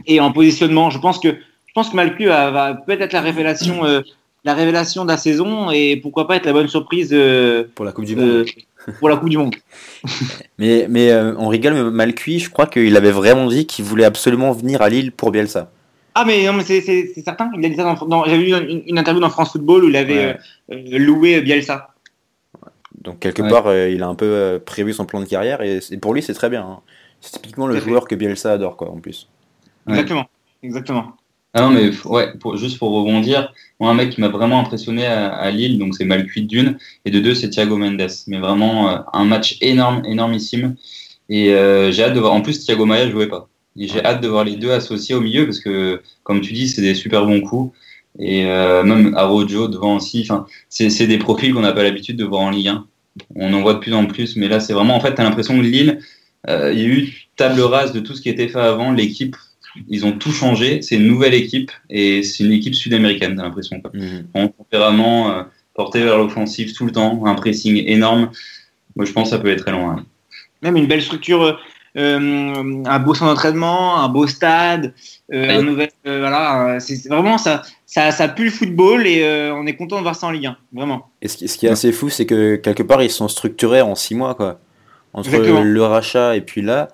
et en positionnement. Je pense que, je pense que Malcuit va, va peut-être être la révélation, euh, la révélation de la saison et pourquoi pas être la bonne surprise euh, Pour la Coupe du Monde. Pour la Coupe du Monde. Mais, mais euh, on rigole, mais Malcuit, je crois qu'il avait vraiment dit qu'il voulait absolument venir à Lille pour Bielsa. Ah mais non mais c'est- certain. Il a dit ça dans, dans- j'avais lu une, une interview dans France Football où il avait Ouais. euh, loué Bielsa. Donc quelque Ouais. part, euh, il a un peu euh, prévu son plan de carrière et, pour lui, c'est très bien. hein. C'est typiquement le fait. joueur que Bielsa adore, quoi, en plus. Ouais. Exactement. Ah non, mais ouais, pour, juste pour rebondir, moi, un mec qui m'a vraiment impressionné à, à Lille, donc c'est Malcuit d'une, et de deux, c'est Thiago Mendes. Mais vraiment, euh, un match énorme, énormissime. Et euh, j'ai hâte de voir. En plus, Thiago Maia jouait pas. Et j'ai hâte de voir les deux associés au milieu parce que, comme tu dis, c'est des super bons coups. Et euh, même Arojo devant aussi. Enfin, c'est c'est des profils qu'on n'a pas l'habitude de voir en Ligue 1. On en voit de plus en plus, mais là, c'est vraiment. En fait, tu as l'impression que Lille, euh, il y a eu table rase de tout ce qui était fait avant. L'équipe, ils ont tout changé. C'est une nouvelle équipe et c'est une équipe sud-américaine, t'as l'impression. quoi. En tempérament, euh, porté vers l'offensive tout le temps, un pressing énorme. Moi, je pense que ça peut être très loin. hein. Même une belle structure, euh, un beau centre d'entraînement, un beau stade, euh, Ouais. un nouvel, euh, voilà, euh, c'est vraiment ça, ça, ça pue le football et euh, on est content de voir ça en Ligue 1, vraiment. Et ce qui, ce qui est assez fou, c'est que quelque part, ils sont structurés en six mois, quoi. Entre Exactement. le rachat et puis là,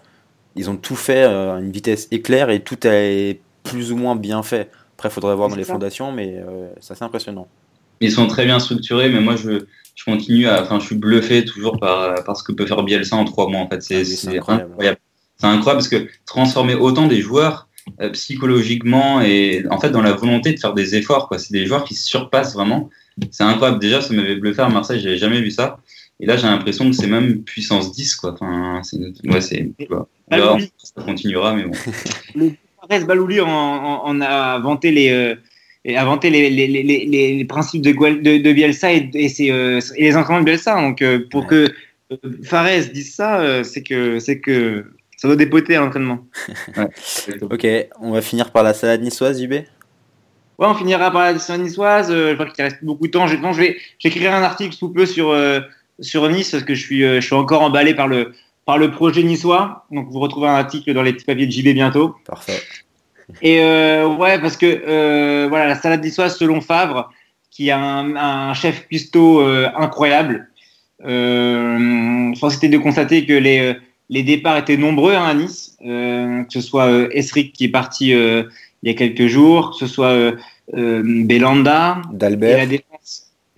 ils ont tout fait euh, à une vitesse éclair et tout est plus ou moins bien fait. Après, il faudrait voir dans les ça. fondations, mais euh, c'est assez impressionnant. Ils sont très bien structurés, mais moi, je, je continue à. Enfin, je suis bluffé toujours par, par ce que peut faire Bielsa en trois mois. En fait, Ah c'est incroyable. incroyable. C'est incroyable parce que transformer autant des joueurs euh, psychologiquement et en fait dans la volonté de faire des efforts, quoi. C'est des joueurs qui se surpassent vraiment. C'est incroyable. Déjà, ça m'avait bluffé à Marseille, j'avais jamais vu ça. Et là, j'ai l'impression que c'est même puissance 10, quoi. Enfin, c'est, ouais, c'est, ça continuera, mais bon. Fares Balouli en, en, en a inventé les, euh, et inventé les, les, les, les, principes de, de, de Bielsa et, et, ses, euh, et les entraînements de Bielsa. Donc euh, pour Ouais. que euh, Fares dise ça, euh, c'est que c'est que ça doit dépoter à l'entraînement. Ok, on va finir par la salade niçoise, JB Ouais, on finira par la décision niçoise. Euh, je vois qu'il reste beaucoup de temps. Je, je vais, j'écrirai un article sous peu sur, euh, sur Nice parce que je suis, euh, je suis encore emballé par le, par le projet niçois. Donc, vous retrouvez un article dans les petits papiers de JB bientôt. Parfait. Et euh, ouais, parce que euh, voilà, la salade niçoise selon Favre, qui a un, un chef cuistot euh, incroyable. Euh, force était de constater que les, les départs étaient nombreux hein, à Nice, que ce soit Esric qui est parti il y a quelques jours, que ce soit Belanda D'Albert.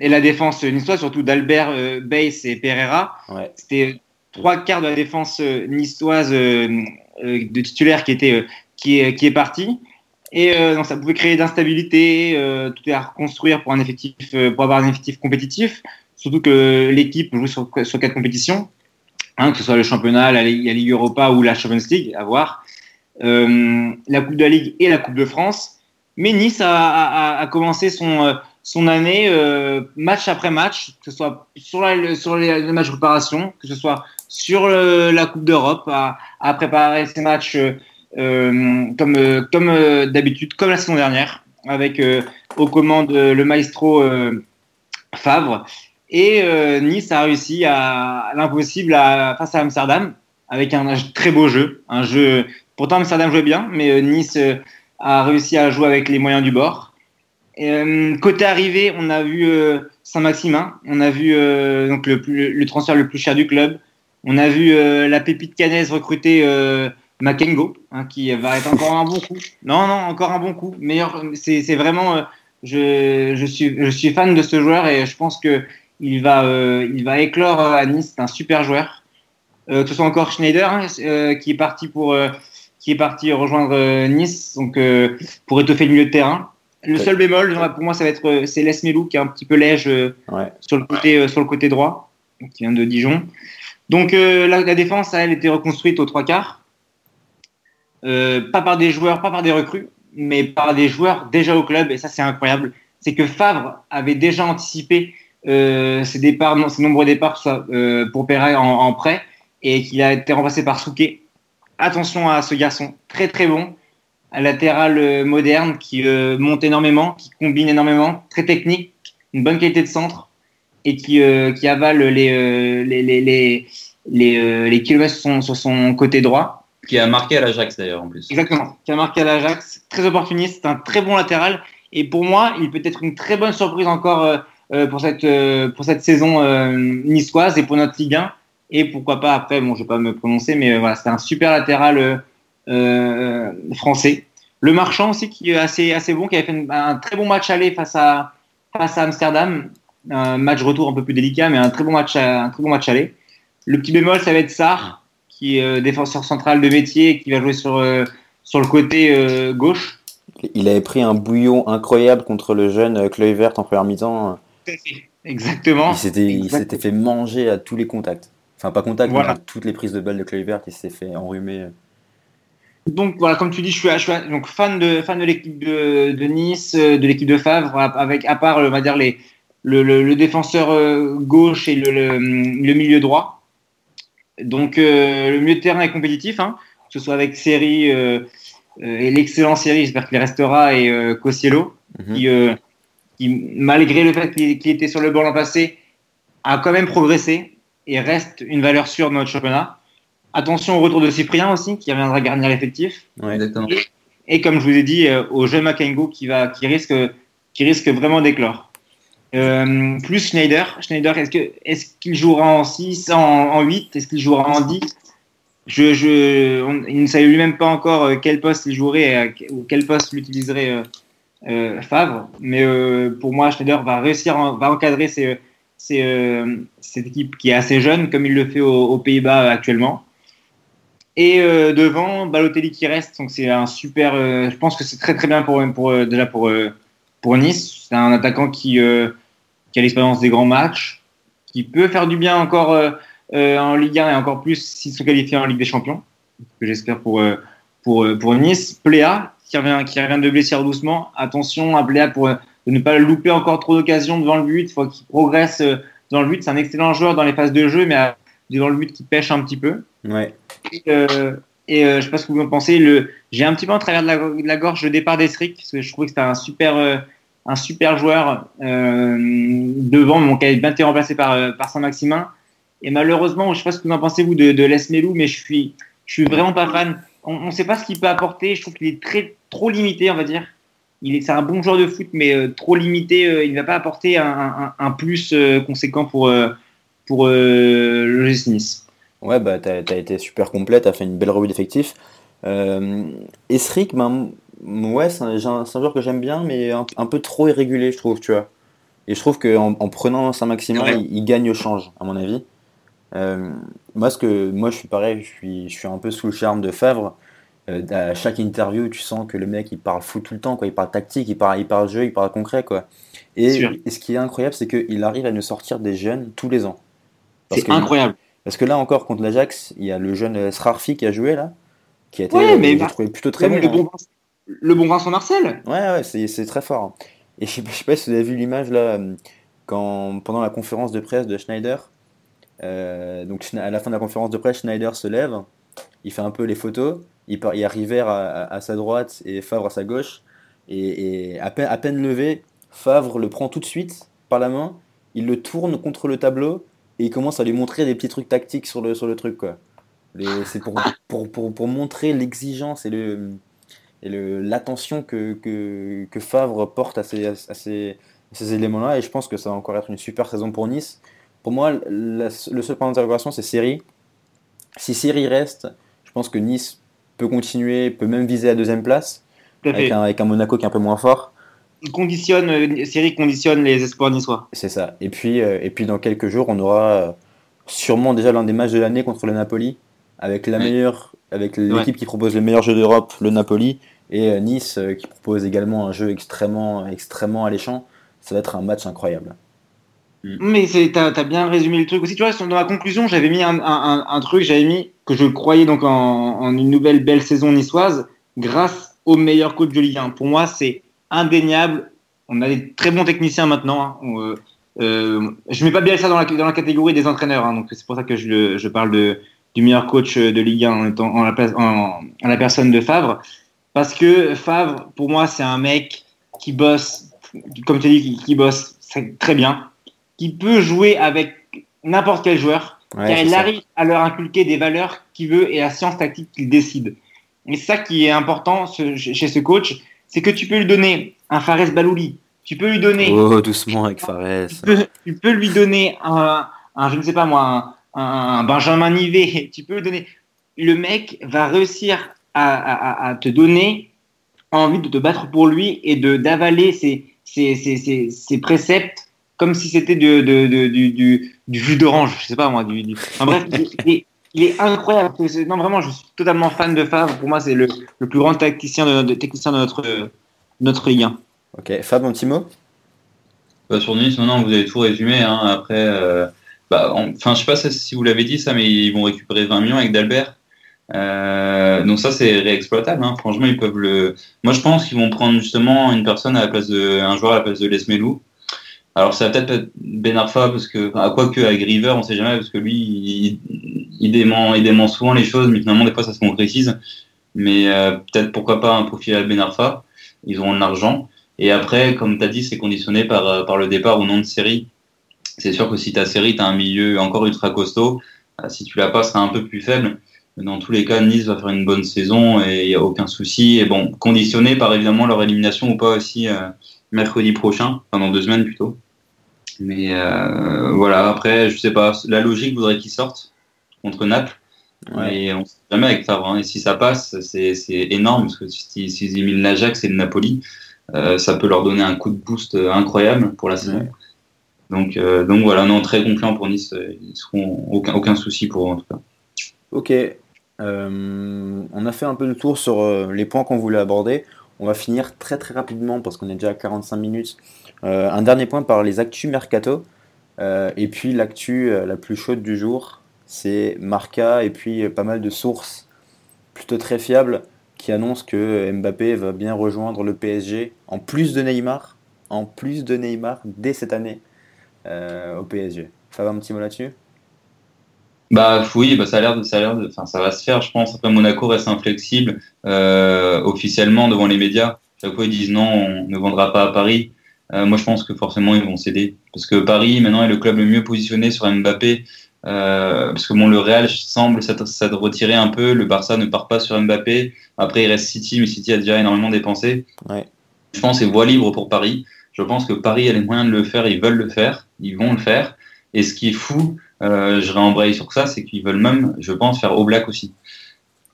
Et la défense niçoise, surtout d'Albert euh, Beyss et Pereira. Ouais. C'était trois quarts de la défense euh, niçoise euh, euh, de titulaire qui était qui est qui est parti. Et donc ça pouvait créer d'instabilité, tout est à reconstruire pour un effectif, pour avoir un effectif compétitif. Surtout que l'équipe joue sur, sur quatre compétitions, hein, que ce soit le championnat, la, Ligue- la Ligue Europa ou la Champions League, à voir. Euh, la Coupe de la Ligue et la Coupe de France. Mais Nice a, a- a commencé son, son année euh, match après match, que ce soit sur, la, sur les, les matchs de préparation, que ce soit sur la Coupe d'Europe, à, à préparer ses matchs euh, comme, euh, d'habitude, comme la saison dernière, avec euh, aux commandes euh, le maestro Favre. Et Nice a réussi à l'impossible à- face à Amsterdam avec un, très beau jeu. Un jeu. Pourtant, Amsterdam jouait bien, mais Nice a réussi à jouer avec les moyens du bord. Euh, côté arrivé, on a vu euh, Saint-Maximin, on a vu euh, donc le, le transfert le plus cher du club. On a vu euh, la pépite canaise recruter euh, Makengo, hein, qui va être encore un bon coup. Non, non, encore un bon coup. Meilleur, c'est vraiment. je, je, suis, je suis fan de ce joueur et je pense que il va, il va éclore à Nice. C'est un super joueur. Que ce soit encore Schneider hein, qui est parti pour, qui est parti rejoindre Nice, donc pour étoffer le milieu de terrain. Le seul bémol, pour moi, ça va être euh, c'est Les Melou qui est un petit peu léger euh, Ouais. sur le côté euh, sur le côté droit, qui vient de Dijon. Donc euh, la, la défense, elle était reconstruite aux trois quarts, Euh, pas par des joueurs, pas par des recrues, mais par des joueurs déjà au club. Et ça, c'est incroyable. C'est que Favre avait déjà anticipé euh, ses départs, non, ses nombreux départs, pour Perret en, en prêt, et qu'il a été remplacé par Souquet. Attention à ce garçon, très très bon, un latéral euh, moderne qui euh, monte énormément, qui combine énormément, très technique, une bonne qualité de centre et qui, euh, qui avale les, les, les, les, les, kilomètres sur son, sur son côté droit. Qui a marqué à l'Ajax d'ailleurs en plus. Exactement, qui a marqué à l'Ajax, très opportuniste, c'est un très bon latéral et pour moi, il peut être une très bonne surprise encore euh, pour, cette, euh, pour cette saison euh, niçoise et pour notre Ligue 1. Et pourquoi pas après, bon, je vais pas me prononcer, mais voilà, c'est un super latéral français. Le Marchand aussi qui est assez, assez bon, qui avait fait une- un très bon match aller face à, face à Amsterdam. un match retour un peu plus délicat, mais un très bon match, un très bon match aller. Le petit bémol, ça va être Sarr, qui est euh, défenseur central de métier, qui va jouer sur, euh, sur le côté euh, gauche. Il avait pris un bouillon incroyable contre le jeune Kluivert en première mi-temps. Exactement. Il s'était, il s'était fait manger à tous les contacts. Enfin, pas contact, Voilà. mais à toutes les prises de balles de Kluivert, il s'est fait enrhumer. Donc voilà, comme tu dis, je suis, je suis donc fan de fan de l'équipe de, de Nice, euh, de l'équipe de Favre, avec à part, on va dire les le, le, le défenseur euh, gauche et le, le, milieu droit. Donc euh, le milieu de terrain est compétitif, hein, que ce soit avec Seri euh, euh, et l'excellent Seri, j'espère qu'il restera, et euh, Kosciello, Mhm. qui, euh, qui, malgré le fait qu'il qu'il était sur le banc l'an passé, a quand même progressé et reste une valeur sûre dans notre championnat. Attention au retour de Cyprien aussi, qui reviendra garnir l'effectif. Ouais. Exactement. Et comme je vous ai dit, euh, au jeune Makengo qui, va, qui, risque, qui risque vraiment d'éclore. Euh, plus Schneider. Schneider, est-ce qu'il est qu'il jouera en 6, en, en 8 Est-ce qu'il jouera en 10 je, je, on- Il ne savait lui-même pas encore euh, quel poste il jouerait et ou quel poste l'utiliserait euh, euh, Favre. Mais euh, pour moi, Schneider va réussir, à- va encadrer euh, cette équipe qui est assez jeune, comme il le fait aux, aux Pays-Bas euh, actuellement. Et euh, devant, Balotelli qui reste, donc c'est un super. euh, je pense que c'est très très bien pour, euh, déjà pour pour Nice. C'est un attaquant qui qui a l'expérience des grands matchs, qui peut faire du bien encore en Ligue 1 et encore plus s'ils sont qualifiés en Ligue des Champions. Que j'espère pour pour pour Nice. Pléa qui revient qui revient de blessure doucement. Attention à Pléa pour de ne pas louper encore trop d'occasions devant le but. Il faut qu'il progresse dans le but. C'est un excellent joueur dans les phases de jeu, mais devant le but qui pêche un petit peu. Ouais. Euh, et euh, je sais pas ce que vous en pensez. J'ai un petit peu en travers de la, gorge le départ d'Estric, parce que je trouvais que c'était un super, euh, un super joueur euh, devant, bon, qui avait bien été remplacé par, Saint-Maximin. Et malheureusement, je sais pas ce que vous en pensez vous de, de Les mais je suis, je suis vraiment pas fan. On ne sait pas ce qu'il peut apporter. Je trouve qu'il est très, trop limité, on va dire. Il est, c'est un bon joueur de foot, mais trop limité. il ne va pas apporter un, plus conséquent pour, pour le Nice. Ouais, bah, t'as, t'as été super complet, t'as fait une belle revue d'effectifs. Euh, Esric, ben, ouais, c'est un, joueur que j'aime bien, mais un, un peu trop irrégulier, je trouve, tu vois. Et je trouve qu'en en prenant Saint-Maximin, Ouais. il, il gagne au change, à mon avis. Euh, moi, ce que, moi, je suis pareil, je suis, je suis un peu sous le charme de Favre. Euh, à chaque interview, tu sens que le mec, il parle foot tout le temps, quoi. Il parle tactique, il parle, il parle jeu, il parle concret, quoi. Et, et ce qui est incroyable, c'est qu'il arrive à nous sortir des jeunes tous les ans. C'est incroyable. Parce que là encore, contre l'Ajax, il y a le jeune euh, Srarfi qui a joué là, qui a été Ouais, mais j'ai bah, trouvé plutôt très Même bon. le, bon, le bon Vincent Marcel. hein. Ouais, ouais, c'est c'est très fort. Et je sais, pas- je sais pas si vous avez vu l'image là, euh, quand, pendant la conférence de presse de Schneider. euh, donc à la fin de la conférence de presse, Schneider se lève, il fait un peu les photos, il, part, il y a River à, à- à sa droite et Favre à sa gauche. Et, et à, peine, à peine levé, Favre le prend tout de suite par la main, il le tourne contre le tableau et il commence à lui montrer des petits trucs tactiques sur le, sur le truc. quoi. C'est pour, pour, pour, pour montrer l'exigence et le et l'attention que, que, que Favre porte à ces, à ces, à ces éléments-là. Et je pense que ça va encore être une super saison pour Nice. Pour moi, la- le seul point d'interrogation, c'est Série. Si Série reste, je pense que Nice peut continuer, peut même viser la deuxième place, avec un, avec un Monaco qui est un peu moins fort. Conditionne, euh, Série conditionne les espoirs niçois. C'est ça. Et puis, euh, et puis dans quelques jours, on aura euh, sûrement déjà l'un des matchs de l'année contre le Napoli, avec la Ouais. meilleure, avec l'équipe qui propose le meilleur jeu d'Europe, le Napoli, et Nice qui propose également un jeu extrêmement, extrêmement alléchant. Ça va être un match incroyable. Mais c'est- t'as as bien résumé le truc aussi. Tu vois, dans la conclusion, j'avais mis un, un, un- un truc, j'avais mis que je croyais donc en, en une nouvelle belle saison niçoise grâce au meilleur coach de Ligue 1. Pour moi, c'est indéniable. On a des très bons techniciens maintenant. hein. Euh, euh, je mets pas bien ça dans la, dans la catégorie des entraîneurs, hein, donc c'est pour ça que je, le- je parle de, du meilleur coach de Ligue 1 en, étant- en la, place, en, en la personne de Favre. Parce que Favre, pour moi, c'est un mec qui bosse, comme tu as dit, qui, qui bosse très bien, qui peut jouer avec n'importe quel joueur, Ouais, car il ça. arrive à leur inculquer des valeurs qu'il veut et la science tactique qu'il décide. Et c'est ça qui est important ce- chez ce coach, c'est que tu peux lui donner un Fares Balouli, tu peux lui donner Oh, doucement avec Fares. tu peux, tu peux lui donner un, un, je ne sais pas moi, un, Benjamin Nivet. Tu peux lui donner. Le mec va réussir à, à- à te donner envie de te battre pour lui et de d'avaler ses, ses, ses, ses, ses préceptes comme si c'était du, du, du jus d'orange, je sais pas moi. Du, Enfin, bref, il est, incroyable. Non, vraiment, je suis totalement fan de Favre. Pour moi, c'est le, le plus grand tacticien de, notre- technicien de notre, notre Ligue 1. Ok, Fab, un petit mot? Bah, sur Nice, non, non, vous avez tout résumé. hein. Après, euh, bah, en- enfin, je sais pas si- si vous l'avez dit ça, mais ils vont récupérer 20 millions avec Dalbert. Euh, donc ça, c'est réexploitable. Hein. Franchement, ils peuvent le. Moi, je pense qu'ils vont prendre justement une personne à la place de un joueur à la place de Lesmelou. Alors, ça va peut-être être Ben Arfa parce que, à quoi que avec River, on sait jamais parce que lui, il, dément, il dément souvent les choses, mais finalement, des fois, ça se concrétise. Mais euh, peut-être pourquoi pas un profil à Ben Arfa. Ils auront de l'argent. Et après, comme tu as dit, c'est conditionné par, euh, par le départ ou non de série. C'est sûr que si ta série, tu un milieu encore ultra costaud, euh, si tu l'as pas, ce sera un peu plus faible. Dans tous les cas, Nice va faire une bonne saison et il n'y a aucun souci. Et bon, conditionné par évidemment leur élimination ou pas aussi mercredi prochain, enfin dans deux semaines plutôt. Mais euh, voilà, après, je sais pas, la logique voudrait qu'ils sortent contre Naples. Ouais. Et on sait jamais avec Favre. hein. Et si ça passe, c'est énorme parce que si- s'ils éliminent l'Ajax et le Napoli, euh, ça peut leur donner un coup de boost euh, incroyable pour la saison. Donc, euh, donc voilà, non, très confiant pour Nice. Ils seront aucun, aucun souci pour eux en tout cas. Ok, on a fait un peu le tour sur les points qu'on voulait aborder. On va finir très très rapidement parce qu'on est déjà à 45 minutes. Euh, un dernier point par les actus mercato. Euh, et puis l'actu euh, la plus chaude du jour, c'est Marca et puis pas mal de sources plutôt très fiables qui annoncent que Mbappé va bien rejoindre le PSG en plus de Neymar, en plus de Neymar dès cette année au PSG. Va un petit mot là-dessus? Bah oui, bah, ça a l'air de, ça a l'air de, enfin ça va se faire, je pense. Après Monaco reste inflexible officiellement devant les médias. Chaque fois ils disent non, on ne vendra pas à Paris. Euh, moi je pense que forcément ils vont céder parce que Paris maintenant est le club le mieux positionné sur Mbappé. Euh, parce que bon, le Real semble s'être retiré un peu, le Barça ne part pas sur Mbappé. Après il reste City, mais City a déjà énormément dépensé. Ouais. Je pense que c'est voie libre pour Paris. Je pense que Paris a les moyens de le faire, ils veulent le faire, ils vont le faire. Et ce qui est fou, euh, je réembraye sur ça, c'est qu'ils veulent même, je pense, faire Oblak aussi.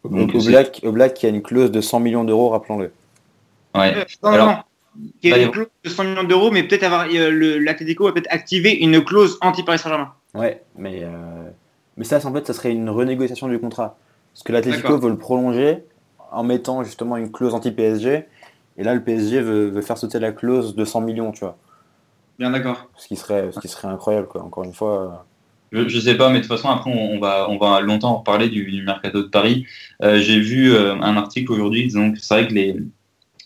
Donc Oblak, Oblak qui a une clause de 100 millions d'euros, rappelons-le. Ouais. Euh, non, Alors, Il y bah, une a- clause de 100 millions d'euros, mais peut-être avoir euh, le- l'Atlético va peut-être activer une clause anti-Paris Saint-Germain. Ouais, mais, euh, mais ça, en fait, ça serait une renégociation du contrat. Parce que l'Atlético D'accord. veut le prolonger en mettant justement une clause anti-PSG. Et là, le PSG veut, veut faire sauter la clause de 100 millions, tu vois. Bien d'accord. Ce qui serait, ce qui serait incroyable, quoi. Encore une fois. Je, je sais pas, mais de toute façon, après, on, va, on va longtemps reparler du, du mercato de Paris. Euh, J'ai vu euh, un article aujourd'hui disant que c'est vrai que les,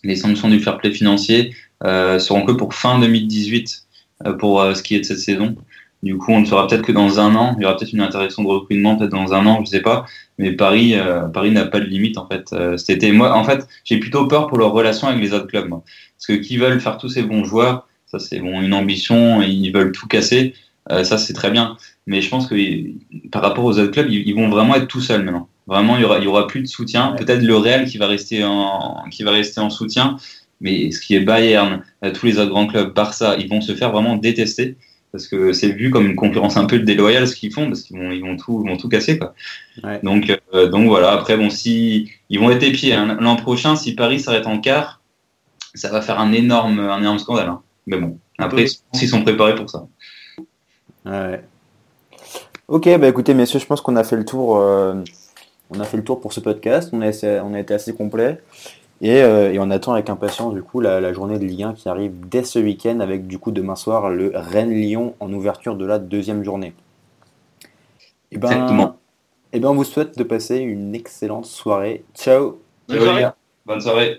les sanctions du fair play financier euh, seront que pour fin 2018 euh, pour euh, ce qui est de cette saison. Du coup, on ne saura peut-être que dans un an. Il y aura peut-être une interaction de recrutement, peut-être dans un an, je sais pas. Mais Paris, Paris n'a pas de limite en fait. Euh, cet été, moi, en fait, j'ai plutôt peur pour leur relation avec les autres clubs. Moi. Parce que qui veulent faire tous ces bons joueurs, ça c'est bon, une ambition, ils veulent tout casser. Ça c'est très bien. Mais je pense que par rapport aux autres clubs, ils, ils vont vraiment être tout seuls maintenant. Vraiment, il y aura, il y aura plus de soutien. Ouais. Peut-être le Real qui va rester en, qui va rester en soutien. Mais ce qui est Bayern, euh, tous les autres grands clubs, Barça, ils vont se faire vraiment détester parce que c'est vu comme une concurrence un peu déloyale ce qu'ils font parce qu'ils vont, ils vont tout, ils vont tout casser quoi. Ouais. Donc, euh, donc voilà. Après, bon, si ils vont être épiés hein. l'an prochain, si Paris s'arrête en quart, ça va faire un énorme, un énorme scandale. hein. Mais bon, après, qu'ils sont préparés pour ça. Ouais. Ok, bah écoutez, messieurs, je pense qu'on a fait le tour. euh, on a fait le tour pour ce podcast. On a, essayé- on a été assez complet. Et, euh, et on attend avec impatience du coup la, la journée de Ligue 1 qui arrive dès ce week-end avec du coup demain soir le Rennes-Lyon en ouverture de la deuxième journée. Et ben, Exactement. et ben on vous souhaite de passer une excellente soirée. Ciao Bonne soirée. Bonne soirée.